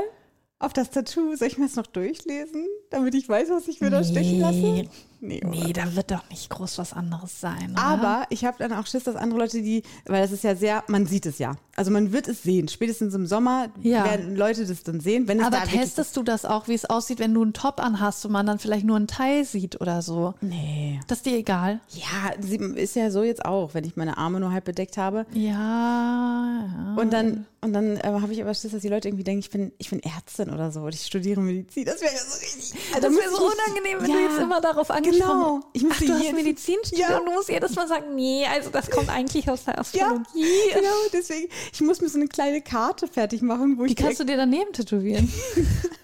auf das Tattoo. Soll ich mir das noch durchlesen, damit ich weiß, was ich mir da stechen lasse? Nee? Nee, da wird doch nicht groß was anderes sein. Oder? Aber ich habe dann auch Schiss, dass andere Leute, die, weil das ist ja sehr, man sieht es ja. Also man wird es sehen. Spätestens im Sommer Ja. werden Leute das dann sehen. Wenn es Aber da testest du das auch, wie es aussieht, wenn du einen Top anhast und man dann vielleicht nur einen Teil sieht oder so? Nee. Das ist dir egal? Ja, ist ja so jetzt auch, wenn ich meine Arme nur halb bedeckt habe. Ja. ja. Und dann, und dann äh, habe ich aber Schiss, dass die Leute irgendwie denken, ich bin, ich bin Ärztin oder so und ich studiere Medizin. Das wäre ja so richtig. Also das wäre so unangenehm, wenn Ja, du jetzt immer darauf angesprochen Genau. Ich Ach, müsste du hast Medizin studiert Ja. und du musst jedes Mal sagen, nee, also das kommt eigentlich aus der Ja, Astrologie. genau, deswegen, ich muss mir so eine kleine Karte fertig machen, wo Die ich, die, kannst du dir daneben tätowieren.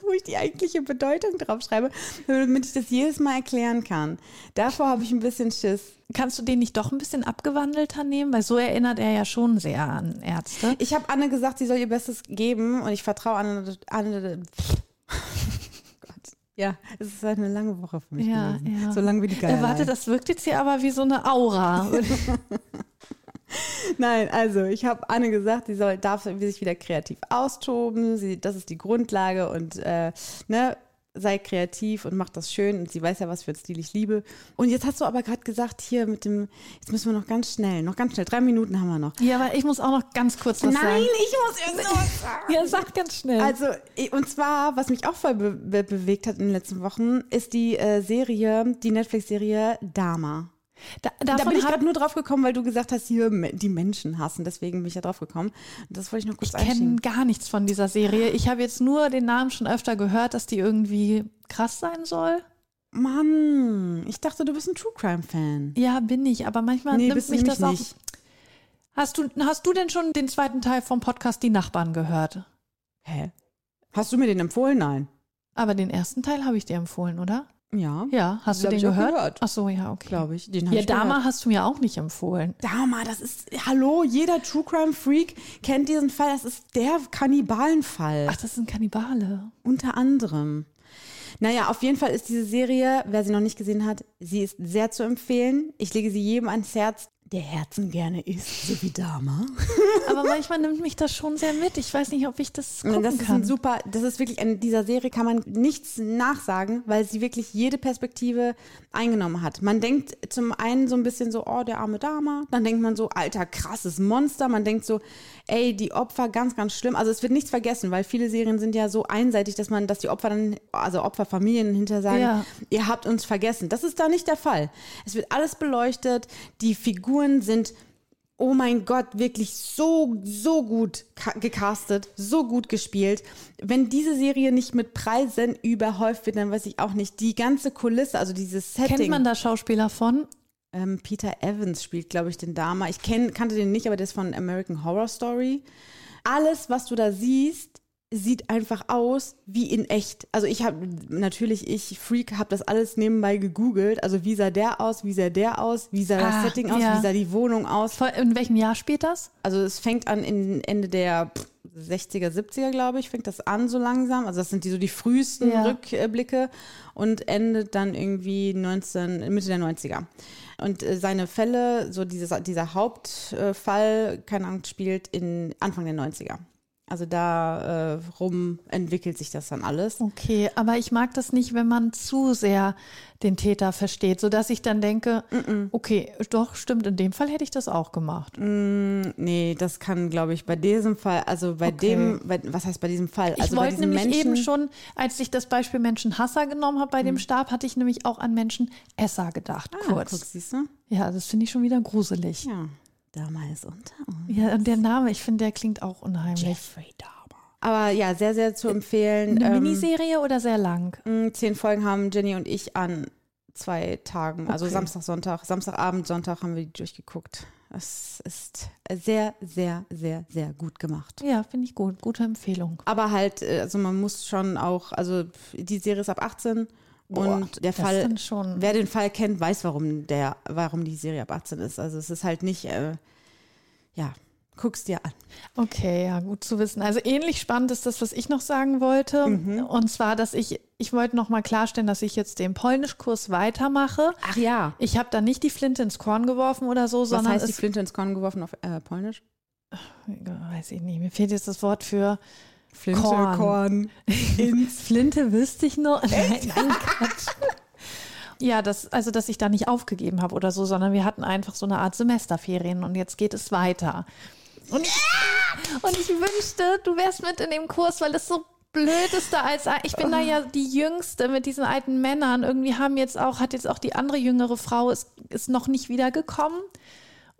wo ich die eigentliche Bedeutung draufschreibe, damit ich das jedes Mal erklären kann. Davor habe ich ein bisschen Schiss. Kannst du den nicht doch ein bisschen abgewandelter nehmen? Weil so erinnert er ja schon sehr an Ärzte. Ich habe Anne gesagt, sie soll ihr Bestes geben und ich vertraue Anne. Anne. Ja, es ist halt eine lange Woche für mich Ja, gewesen. ja. So lange wie die Äh, Geilheit. warte, das wirkt jetzt hier aber wie so eine Aura. Nein, also ich habe Anne gesagt, sie soll darf sich wieder kreativ austoben. Sie, das ist die Grundlage und äh, ne, sei kreativ und mach das schön. Und sie weiß ja, was für ein Stil ich liebe. Und jetzt hast du aber gerade gesagt, hier mit dem, jetzt müssen wir noch ganz schnell, noch ganz schnell, drei Minuten haben wir noch. ja, aber ich muss auch noch ganz kurz was sagen. ich muss irgendwas sagen. Ja, sag ganz schnell. Also, und zwar, was mich auch voll be be bewegt hat in den letzten Wochen, ist die äh, Serie, die Netflix-Serie Dama. Da, Da davon bin ich gerade nur drauf gekommen, weil du gesagt hast, hier die Menschen hassen. Deswegen bin ich ja drauf gekommen. Das wollte ich noch kurz Ich kenne gar nichts von dieser Serie. Ich habe jetzt nur den Namen schon öfter gehört, dass die irgendwie krass sein soll. Mann, ich dachte, du bist ein True Crime-Fan. Ja, bin ich, aber manchmal Nee, nimmt mich das auch. nicht. Hast du, hast du denn schon den zweiten Teil vom Podcast Die Nachbarn gehört? Hä? Hast du mir den empfohlen? Nein. Aber den ersten Teil habe ich dir empfohlen, oder? Ja, Ja, hast du den gehört? gehört. Ach so, ja, okay. glaube ich. Den Ja, ich gehört. Dama hast du mir auch nicht empfohlen. Dama, das ist, hallo, jeder True Crime Freak kennt diesen Fall. Das ist der Kannibalenfall. Ach, das sind Kannibale. Unter anderem. Naja, auf jeden Fall ist diese Serie, wer sie noch nicht gesehen hat, sie ist sehr zu empfehlen. Ich lege sie jedem ans Herz, der Herzen gerne isst, so wie Dama. Aber manchmal nimmt mich das schon sehr mit. Ich weiß nicht, ob ich das gucken das ist kann. ein super, das ist wirklich, in dieser Serie kann man nichts nachsagen, weil sie wirklich jede Perspektive eingenommen hat. Man denkt zum einen so ein bisschen so, oh, der arme Dama. Dann denkt man so, alter, krasses Monster. Man denkt so, ey, die Opfer, ganz, ganz schlimm. Also es wird nichts vergessen, weil viele Serien sind ja so einseitig, dass man, dass die Opfer dann, also Opferfamilien hinter sagen, Ja. ihr habt uns vergessen. Das ist da nicht der Fall. Es wird alles beleuchtet. Die Figuren sind, oh mein Gott, wirklich so, so gut gecastet, so gut gespielt. Wenn diese Serie nicht mit Preisen überhäuft wird, dann weiß ich auch nicht. Die ganze Kulisse, also dieses Setting. Kennt man da Schauspieler von? Ähm, Peter Evans spielt, glaube ich, den Dama. Ich kenn, kannte den nicht, aber der ist von American Horror Story. Alles, was du da siehst, sieht einfach aus wie in echt. Also ich habe natürlich, ich Freak, habe das alles nebenbei gegoogelt. Also wie sah der aus, wie sah der aus, wie sah das Ah, Setting aus, ja. wie sah die Wohnung aus. Vor- In welchem Jahr spielt das? Also es fängt an in Ende der pff, 60er, 70er, glaube ich, fängt das an so langsam. Also das sind die so die frühesten Ja. Rückblicke und endet dann irgendwie 19, Mitte der 90er. Und äh, seine Fälle, so dieses, dieser Hauptfall, keine Ahnung, spielt in Anfang der 90er. Also da äh, rum entwickelt sich das dann alles. Okay, aber ich mag das nicht, wenn man zu sehr den Täter versteht, sodass ich dann denke, okay, doch, stimmt, in dem Fall hätte ich das auch gemacht. Nee, das kann, glaube ich, bei diesem Fall, also bei Okay. dem, bei, was heißt bei diesem Fall? Ich Also bei wollte nämlich Menschen, eben schon, als ich das Beispiel Menschenhasser genommen habe bei dem Stab, hatte ich nämlich auch an Menschenesser gedacht, Ah, kurz. guck, siehst du? Ja, das finde ich schon wieder gruselig. Ja, damals unter uns. Ja, und der Name, ich finde, der klingt auch unheimlich. Jeffrey Dahmer. Aber ja, sehr, sehr zu empfehlen. Eine Ähm, Miniserie oder sehr lang? zehn Folgen haben Jenny und ich an zwei Tagen, also Okay. Samstag, Sonntag, Samstagabend, Sonntag haben wir die durchgeguckt. Es ist sehr, sehr, sehr, sehr gut gemacht. Ja, finde ich gut. Gute Empfehlung. Aber halt, äh, also man muss schon auch, also die Serie ist ab 18 und der Fall, wer den Fall kennt, weiß, warum der, warum die Serie ab 18 ist. Also es ist halt nicht, äh, ja, guck's dir an. Okay, ja, gut zu wissen. Also ähnlich spannend ist das, was ich noch sagen wollte. Mhm. Und zwar, dass ich, ich wollte noch mal klarstellen, dass ich jetzt den Polnischkurs weitermache. Ach ja. Ich habe da nicht die Flinte ins Korn geworfen oder so, Was sondern heißt die Flinte ins Korn geworfen auf äh, Polnisch? weiß ich nicht, mir fehlt jetzt das Wort für Flinte, Korn. Korn. ins Flinte wüsste ich nur. Nein, nein, Quatsch. Ja, das, also dass ich da nicht aufgegeben habe oder so, sondern wir hatten einfach so eine Art Semesterferien und jetzt geht es weiter. Und ich, und ich wünschte, du wärst mit in dem Kurs, weil es so blöd ist da als ich bin da ja die jüngste mit diesen alten Männern. Irgendwie haben jetzt auch hat jetzt auch die andere jüngere Frau ist, ist noch nicht wiedergekommen.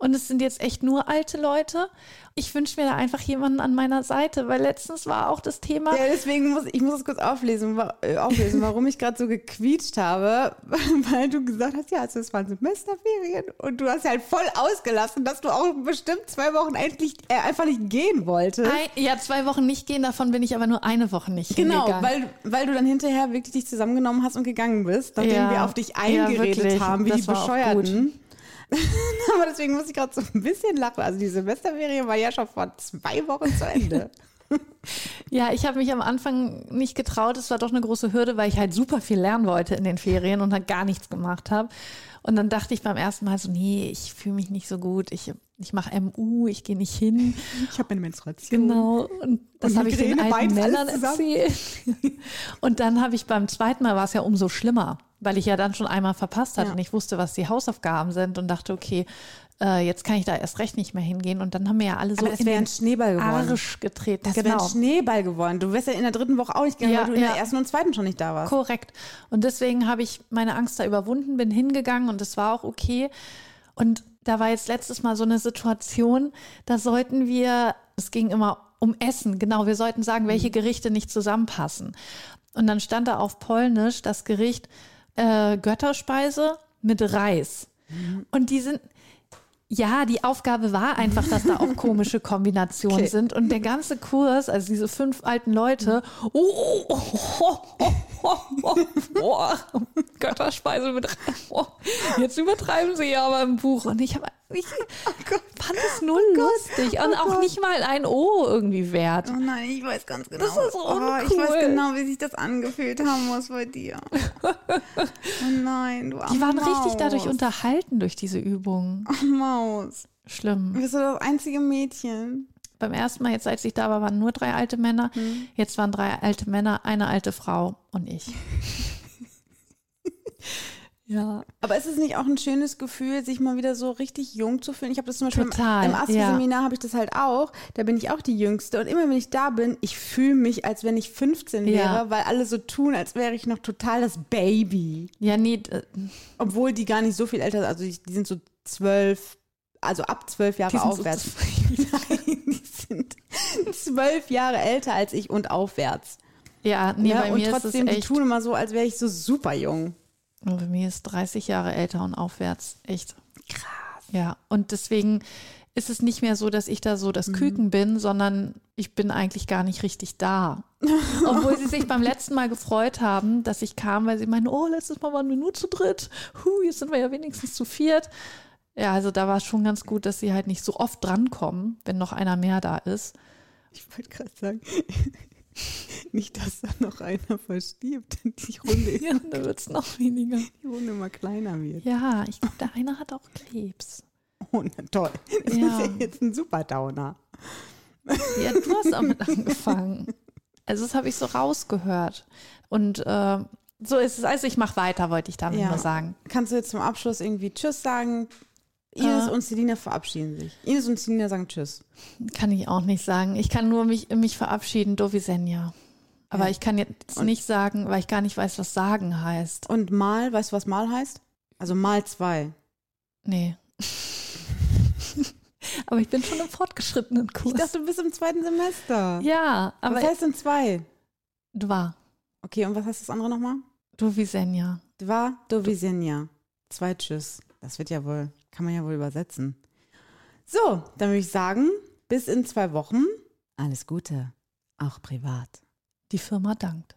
Und es sind jetzt echt nur alte Leute. Ich wünsche mir da einfach jemanden an meiner Seite, weil letztens war auch das Thema, Ja, deswegen muss ich muss es kurz auflesen, äh, auflesen warum ich gerade so gequietscht habe, weil du gesagt hast, ja, also es waren Semesterferien und du hast ja halt voll ausgelassen, dass du auch bestimmt zwei Wochen endlich äh, einfach nicht gehen wolltest. Ein, ja, zwei Wochen nicht gehen, davon bin ich aber nur eine Woche nicht Genau, weil, weil du dann hinterher wirklich dich zusammengenommen hast und gegangen bist, nachdem Ja, wir auf dich ja, eingeredet wirklich. haben, wie die Bescheuerten. Aber deswegen muss ich gerade so ein bisschen lachen. Also die Semesterferie war ja schon vor zwei Wochen zu Ende. Ja, ich habe mich am Anfang nicht getraut. Es war doch eine große Hürde, weil ich halt super viel lernen wollte in den Ferien und halt gar nichts gemacht habe. Und dann dachte ich beim ersten Mal so, nee, ich fühle mich nicht so gut. Ich, ich mache MU, ich gehe nicht hin. Ich habe eine Menstruation. Genau. Und das habe ich den alten Männern erzählt. Und dann habe ich beim zweiten Mal war es ja umso schlimmer, weil ich ja dann schon einmal verpasst hatte Ja. und ich wusste, was die Hausaufgaben sind und dachte, okay, äh, jetzt kann ich da erst recht nicht mehr hingehen. Und dann haben mir ja alle so Aber in wäre den ein Schneeball geworden. Arsch getreten. Das wäre genau. ein Schneeball geworden. Du wärst ja in der dritten Woche auch nicht gegangen, Ja, weil du in ja. der ersten und zweiten schon nicht da warst. Korrekt. Und deswegen habe ich meine Angst da überwunden, bin hingegangen und es war auch okay. Und da war jetzt letztes Mal so eine Situation, da sollten wir, es ging immer um Essen, genau, wir sollten sagen, welche Gerichte nicht zusammenpassen. Und dann stand da auf Polnisch das Gericht äh, Götterspeise mit Reis. Und die sind, ja, die Aufgabe war einfach, dass da auch komische Kombinationen Okay. sind. Und der ganze Kurs, also diese fünf alten Leute, oh, oh, oh, oh, Boah, Götterspeise mit. Boah, jetzt übertreiben sie ja aber im Buch. Und ich, hab, ich fand es null lustig. Und auch nicht mal ein O irgendwie wert. Oh nein, ich weiß ganz genau. Das ist oh, ich uncool. weiß genau, wie sich das angefühlt haben muss bei dir. oh nein, du Die waren Maus. richtig dadurch unterhalten durch diese Übung. Oh, Maus. Schlimm. Bist du das einzige Mädchen? Beim ersten Mal, jetzt als ich da war, waren nur drei alte Männer. Jetzt waren drei alte Männer, eine alte Frau und ich. ja. Aber ist es nicht auch ein schönes Gefühl, sich mal wieder so richtig jung zu fühlen? Ich habe das zum Beispiel Total, im, im Astro-Seminar habe ich das halt auch. Da bin ich auch die Jüngste. Und immer wenn ich da bin, ich fühle mich, als wenn ich 15 wäre, Ja. weil alle so tun, als wäre ich noch total das Baby. Ja, nee, Obwohl die gar nicht so viel älter sind. Also die, die sind so zwölf, also ab zwölf Jahre Die sind so aufwärts. Nein, die sind zwölf Jahre älter als ich und aufwärts. ja, nee, ja, bei und mir ist trotzdem, es die echt. tun immer so, als wäre ich so super jung. Und Bei mir ist 30 Jahre älter und aufwärts. Echt. Krass. Ja, und deswegen ist es nicht mehr so, dass ich da so das Küken bin, sondern ich bin eigentlich gar nicht richtig da. Obwohl sie sich beim letzten Mal gefreut haben, dass ich kam, weil sie meinen, oh, letztes Mal waren wir nur zu dritt. Huh, jetzt sind wir ja wenigstens zu viert. Ja, also da war es schon ganz gut, dass sie halt nicht so oft drankommen, wenn noch einer mehr da ist. Ich wollte gerade sagen, nicht, dass da noch einer verstirbt und die Runde, Ja, da wird es noch weniger. die Runde immer kleiner wird. Ja, ich glaube, der eine hat auch Krebs. Oh, na toll. Das Ja. ist ja jetzt ein super Downer. Ja, du hast damit angefangen. Also das habe ich so rausgehört. Und äh, so ist es. Also ich mache weiter, wollte ich damit Ja. nur sagen. Kannst du jetzt zum Abschluss irgendwie Tschüss sagen? Ines Äh. und Selina verabschieden sich. Ines und Selina sagen Tschüss. Kann ich auch nicht sagen. Ich kann nur mich, mich verabschieden, Dovisenja. Aber Ja. ich kann jetzt nicht sagen, weil ich gar nicht weiß, was sagen heißt. Und mal, weißt du, was mal heißt? Also mal zwei. Nee. aber ich bin schon im fortgeschrittenen Ich Kurs. dachte, du bist im zweiten Semester. ja, aber was heißt denn zwei? Dva. Okay, und was heißt das andere nochmal? Dovisenja. Dva do widzenia. Zwei Tschüss. Das wird ja wohl, kann man ja wohl übersetzen. So, dann würde ich sagen, bis in zwei Wochen. Alles Gute, auch privat. Die Firma dankt.